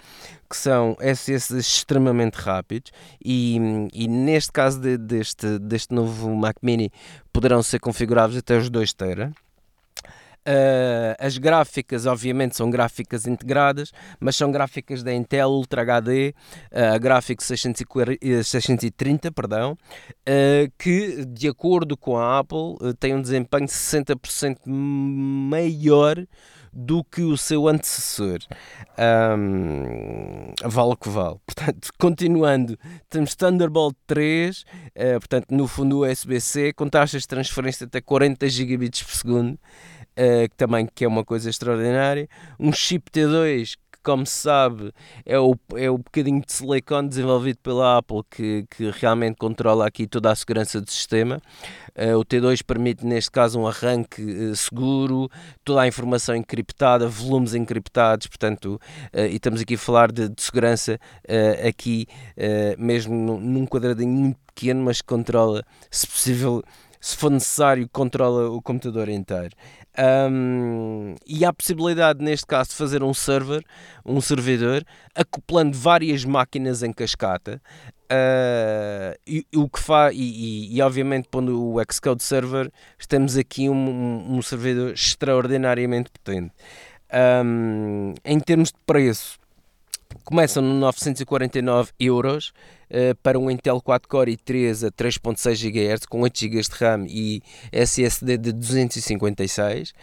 que são SSDs extremamente rápidos. E, e neste caso de- deste, deste novo Mac Mini poderão ser configuráveis até os 2 TB. Uh, as gráficas, obviamente, são gráficas integradas, mas são gráficas da Intel Ultra HD, uh, a gráfico 640 eh, 630, perdão, uh, que, de acordo com a Apple, uh, tem um desempenho 60% maior do que o seu antecessor. Um, vale o que vale. [laughs] Portanto, continuando, temos Thunderbolt 3, uh, eh, portanto, no fundo USB-C, com taxas de transferência até 40 gigabits por segundo, uh, que também que é uma coisa extraordinária. Um chip T2 como se sabe, é o, é o bocadinho de silicone desenvolvido pela Apple que, que realmente controla aqui toda a segurança do sistema. Uh, o T2 permite, neste caso, um arranque uh, seguro, toda a informação encriptada, volumes encriptados, portanto, uh, e estamos aqui a falar de, de segurança aqui, mesmo num quadradinho muito pequeno, mas que controla, se possível, se for necessário, controla o computador inteiro. Um, e há a possibilidade, neste caso, de fazer um server, um servidor, acoplando várias máquinas em cascata. Uh, e, o que faz, e, e, e, obviamente, pondo o Xcode Server, temos aqui um, um servidor extraordinariamente potente. Um, em termos de preço, começam no 949 euros uh, para um Intel 4 Core i3 a 3.6 GHz com 8 GB de RAM e SSD de 256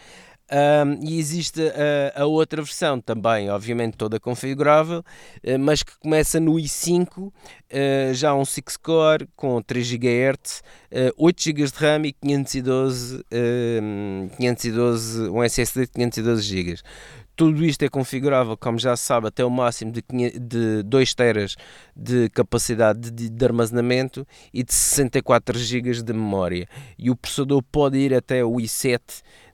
um, e existe a, a, outra versão também, obviamente toda configurável, uh, mas que começa no i5, uh, já um 6 core com 3 GHz, uh, 8 GB de RAM e 512, 512 um SSD de 512 GB. Tudo isto é configurável, como já se sabe, até o máximo de, 500, de 2 teras de capacidade de, de, armazenamento e de 64 GB de memória. E o processador pode ir até o i7,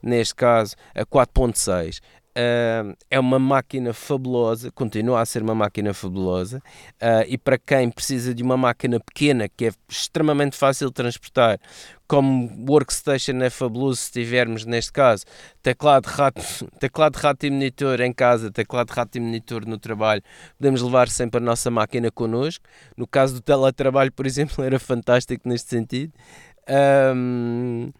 neste caso, a 4.6. Uh, é uma máquina fabulosa, continua a ser uma máquina fabulosa, uh, e para quem precisa de uma máquina pequena que é extremamente fácil de transportar, como workstation é fabuloso se tivermos, neste caso, teclado, rato, [laughs] teclado rato e monitor em casa, teclado rato e monitor no trabalho, podemos levar sempre a nossa máquina connosco. No caso do teletrabalho, por [laughs] exemplo, era fantástico neste sentido. Um,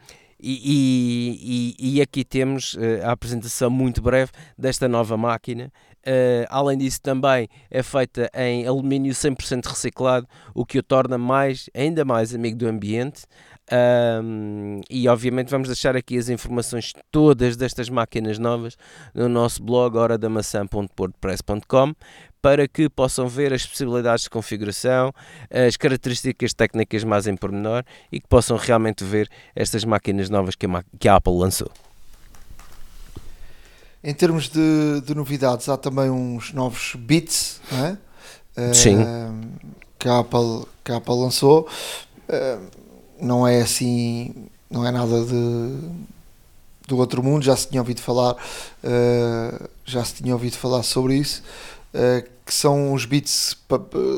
e, e, e, aqui temos uh, a apresentação muito breve desta nova máquina. Uh, além disso, também é feita em alumínio 100% reciclado, o que o torna mais, ainda mais amigo do ambiente. Um, e obviamente vamos deixar aqui as informações todas destas máquinas novas no nosso blog horadamaçã.wordpress.com para que possam ver as possibilidades de configuração, as características técnicas mais em pormenor e que possam realmente ver estas máquinas novas que a, que a Apple lançou. Em termos de, de, novidades, há também uns novos bits é? Sim. Uh, que, a Apple, que a Apple lançou. Uh, não é assim, não é nada de, do outro mundo, já se tinha ouvido falar, uh, já se tinha ouvido falar sobre isso. Uh, que são os bits,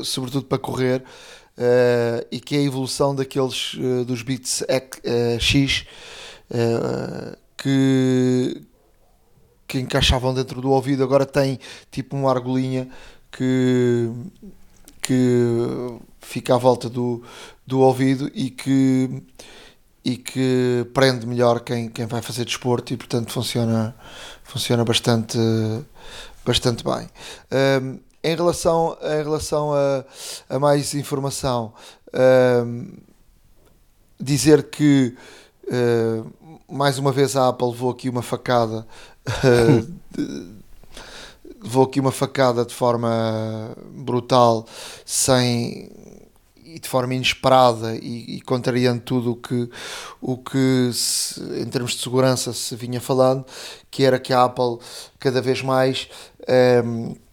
sobretudo para correr, uh, e que é a evolução daqueles dos bits X que, que encaixavam dentro do ouvido. Agora tem tipo uma argolinha que, que fica à volta do, do ouvido e que, e que prende melhor quem, quem vai fazer desporto e portanto funciona, funciona bastante, bastante bem. Um, em relação, em relação a, a mais informação, um, dizer que uh, mais uma vez a Apple levou aqui uma facada. Uh, levou aqui uma facada de forma brutal, sem e de forma inesperada e, e contrariando tudo o que, o que se, em termos de segurança se vinha falando, que era que a Apple cada vez mais um, ehm,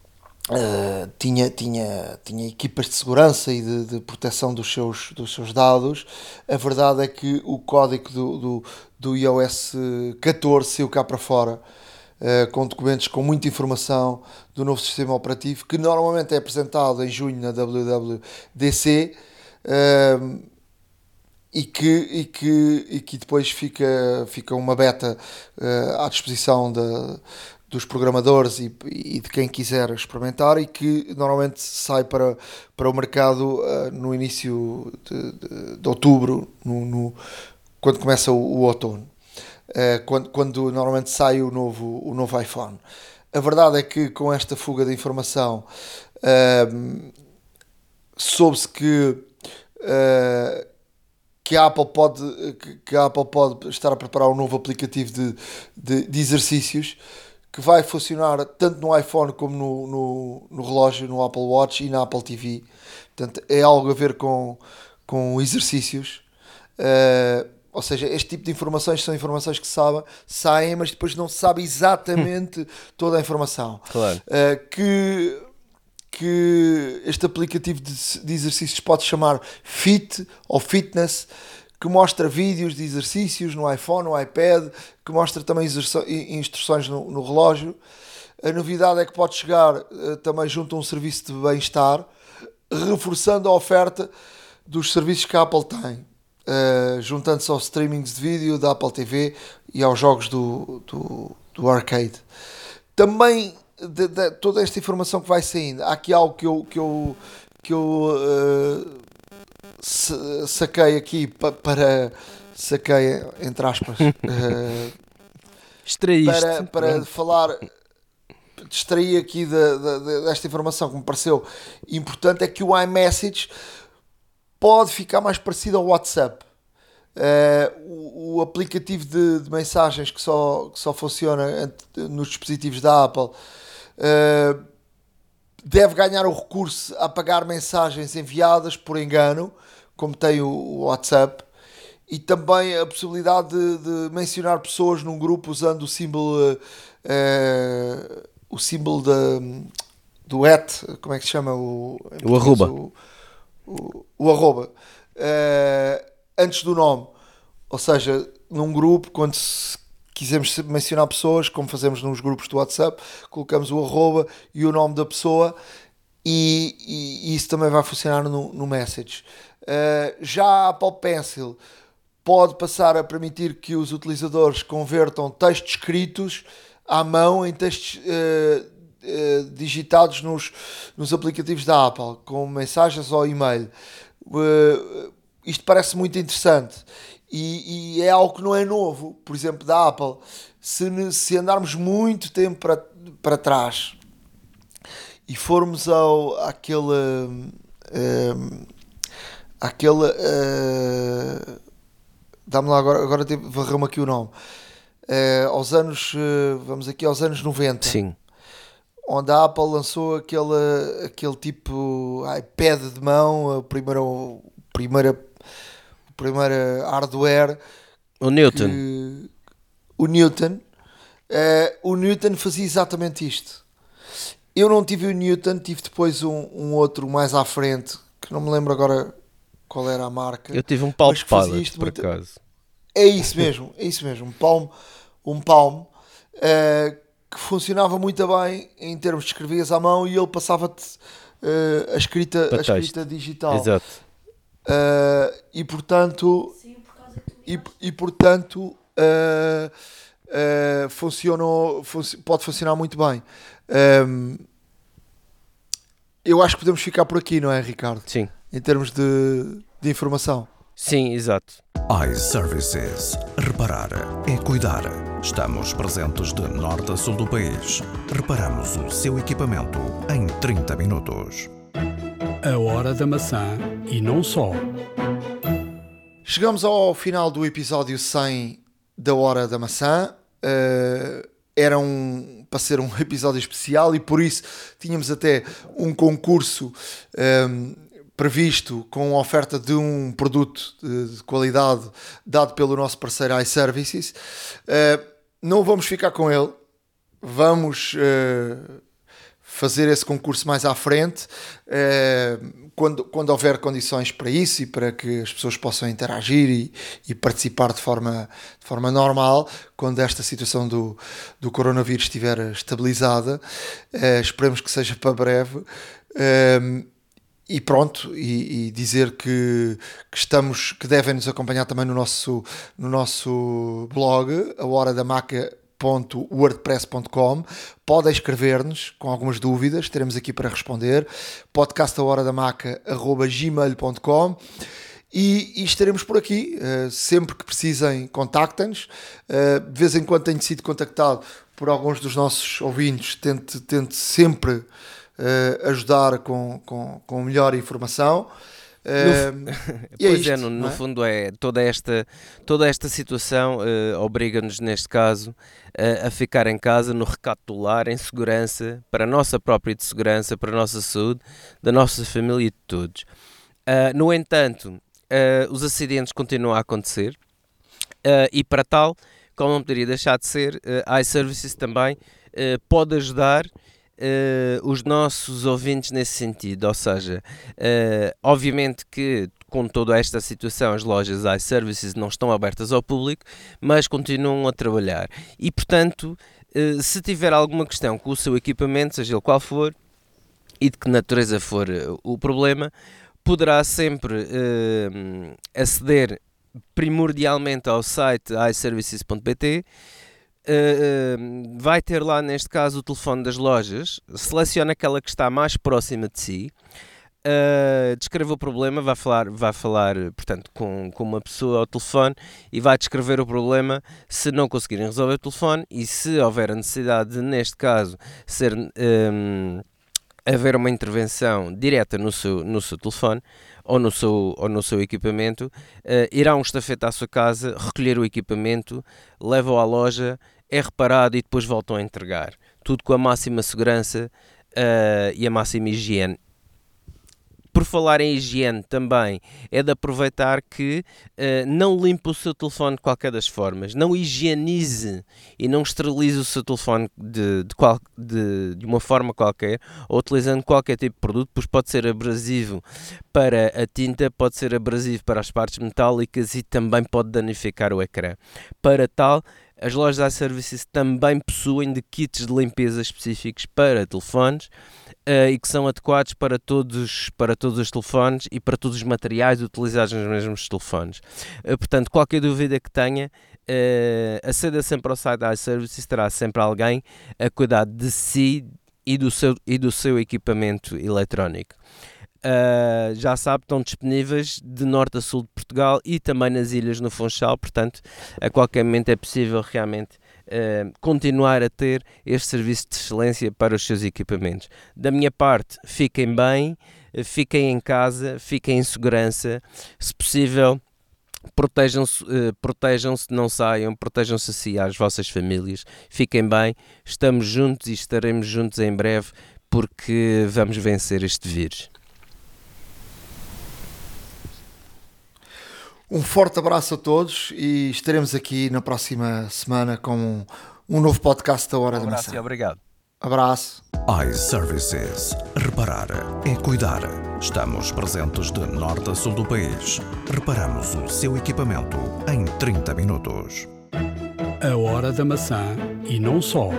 Uh, eh, tinha, tinha, tinha equipas de segurança e de, de, proteção dos seus, dos seus dados. A verdade é que o código do, do, do iOS 14 saiu cá para fora uh, com documentos com muita informação do novo sistema operativo que normalmente é apresentado em junho na WWDC. E que, e que, e que depois fica, fica uma beta uh, à disposição da, dos programadores e, e, de quem quiser experimentar e que normalmente sai para, para o mercado uh, no início de, de, de outubro, no, no, quando começa o, o outono, uh, quando, quando normalmente sai o novo, o novo iPhone. A verdade é que com esta fuga de informação soube-se que que a Apple pode que a Apple pode estar a preparar um novo aplicativo de, de, de exercícios que vai funcionar tanto no iPhone como no, no, no relógio, no Apple Watch e na Apple TV. Portanto, é algo a ver com, com exercícios. Uh, ou seja, este tipo de informações são informações que sabe, saem, mas depois não se sabe exatamente [laughs] toda a informação. Claro. Uh, que, que este aplicativo de, de exercícios pode chamar Fit ou Fitness que mostra vídeos de exercícios no iPhone, no iPad, que mostra também instruções no, no relógio. A novidade é que pode chegar uh, também junto a um serviço de bem-estar, reforçando a oferta dos serviços que a Apple tem, uh, juntando-se aos streamings de vídeo da Apple TV e aos jogos do, do, do arcade. Também de, de, toda esta informação que vai saindo, há aqui algo que eu, que eu, que eu uh, saquei aqui pa, para saquei entre aspas [laughs] uh, para, para falar distrair aqui de, de, desta informação que me pareceu importante é que o iMessage pode ficar mais parecido ao WhatsApp. Uh, o, o, aplicativo de, de, mensagens que só, que só funciona nos dispositivos da Apple uh, deve ganhar o recurso a apagar mensagens enviadas por engano como tem o WhatsApp, e também a possibilidade de, de mencionar pessoas num grupo usando o símbolo, uh, o símbolo de, do at, como é que se chama? O, o arroba. O, o, o arroba. Uh, antes do nome. Ou seja, num grupo, quando quisermos mencionar pessoas, como fazemos nos grupos do WhatsApp, colocamos o arroba e o nome da pessoa e, e, e isso também vai funcionar no, no Message. Uh, já a Apple Pencil pode passar a permitir que os utilizadores convertam textos escritos à mão em textos uh, uh, digitados nos, nos aplicativos da Apple, com mensagens ou e-mail. isto parece muito interessante e, e, é algo que não é novo, por exemplo, da Apple. Se, se andarmos muito tempo para, para trás e formos ao, àquele. Um, aquele. Uh, Dá-me lá agora, agora varreu-me aqui o nome. Uh, aos anos. Uh, vamos aqui aos anos 90. Sim. Onde a Apple lançou aquele, aquele tipo iPad de mão, a primeira, primeira, primeira hardware. O Newton. Que, o Newton. Uh, o Newton fazia exatamente isto. Eu não tive o Newton, tive depois um, um outro mais à frente, que não me lembro agora qual era a marca. Eu tive um Palm Pilot, por muito... acaso. É isso mesmo, é isso mesmo. Um Palm, um Palm uh, que funcionava muito bem em termos de escrevias à mão e ele passava-te uh, a, escrita, a escrita digital. Exato. Uh, e portanto, Sim, por e, e portanto funcionou, fun pode funcionar muito bem. Um, eu acho que podemos ficar por aqui, não é, Ricardo? Sim em termos de, de informação. Sim, exato. iServices. Reparar é cuidar. Estamos presentes de norte a sul do país. Reparamos o seu equipamento em 30 minutos. A hora da maçã e não só. Chegamos ao final do episódio 100 da Hora da Maçã. Uh, era um, para ser um [laughs] episódio especial e por isso tínhamos até um concurso um, ehm, previsto com a oferta de um produto de, de qualidade dado pelo nosso parceiro iServices. Uh, não vamos ficar com ele, vamos uh, fazer esse concurso mais à frente, uh, quando, quando houver condições para isso e para que as pessoas possam interagir e, e participar de forma, de forma normal, quando esta situação do, do coronavírus estiver estabilizada. esperemos que seja para breve e pronto, e, e dizer que, que, estamos, que devem nos acompanhar também no nosso, no nosso blog, a hora da maca wordpress.com podem escrever-nos com algumas dúvidas, teremos aqui para responder. podcast a hora da maca gmail.com e, e, estaremos por aqui. Uh, sempre que precisem contactem-nos. Uh, de vez em quando tenho sido contactado por alguns dos nossos ouvintes. Tento, tento sempre uh, ajudar com, com, com melhor informação. Uh, [laughs] pois é, isto, é, no, no é? fundo é toda esta, toda esta situação uh, obriga-nos, neste caso, uh, a ficar em casa, no recato do lar, em segurança, para a nossa própria segurança, para a nossa saúde, da nossa família e de todos. Uh, no entanto, os acidentes continuam a acontecer e para tal, como não poderia deixar de ser, uh, iServices também pode ajudar uh, os nossos ouvintes nesse sentido. Ou seja, uh, obviamente que com toda esta situação as lojas iServices não estão abertas ao público, mas continuam a trabalhar. E portanto, uh, se tiver alguma questão com o seu equipamento, seja ele qual for, e de que natureza for o problema, poderá sempre aceder primordialmente ao site iServices.pt Uh, vai ter lá, neste caso, o telefone das lojas, seleciona aquela que está mais próxima de si, uh, descreve o problema, vai falar, vai falar portanto, com, com uma pessoa ao telefone e vai descrever o problema se não conseguirem resolver o telefone e se houver a necessidade de, neste caso, ser, um, haver uma intervenção direta no seu, no seu telefone, ou no seu, ou no seu equipamento, uh, irá um estafeta à sua casa, recolher o equipamento, leva-o à loja, é reparado e depois voltam a entregar. Tudo com a máxima segurança uh, e a máxima higiene por falar em higiene também, é de aproveitar que uh, não limpe o seu telefone de qualquer das formas, não higienize e não esterilize o seu telefone de, de, qual, de, de uma forma qualquer, ou utilizando qualquer tipo de produto, pois pode ser abrasivo para a tinta, pode ser abrasivo para as partes metálicas e também pode danificar o ecrã. Para tal, as lojas iServices também possuem de kits de limpeza específicos para telefones uh, e que são adequados para todos, para todos os telefones e para todos os materiais utilizados nos mesmos telefones. Uh, portanto, qualquer dúvida que tenha, uh, aceda sempre ao site iServices, terá sempre alguém a cuidar de si e do seu, e do seu equipamento eletrónico. Uh, já sabe, estão disponíveis de norte a sul de Portugal e também nas ilhas no Funchal, portanto, a qualquer momento é possível realmente uh, continuar a ter este serviço de excelência para os seus equipamentos. Da minha parte, fiquem bem, fiquem em casa, fiquem em segurança, se possível. Protejam-se, uh, protejam-se, não saiam, protejam-se assim às vossas famílias, fiquem bem, estamos juntos e estaremos juntos em breve porque vamos vencer este vírus. Um forte abraço a todos e estaremos aqui na próxima semana com um novo podcast da Hora um da Maçã. e obrigado. Abraço. iServices. Reparar é cuidar. Estamos presentes de norte a sul do país. Reparamos o seu equipamento em 30 minutos. A Hora da Maçã e não só.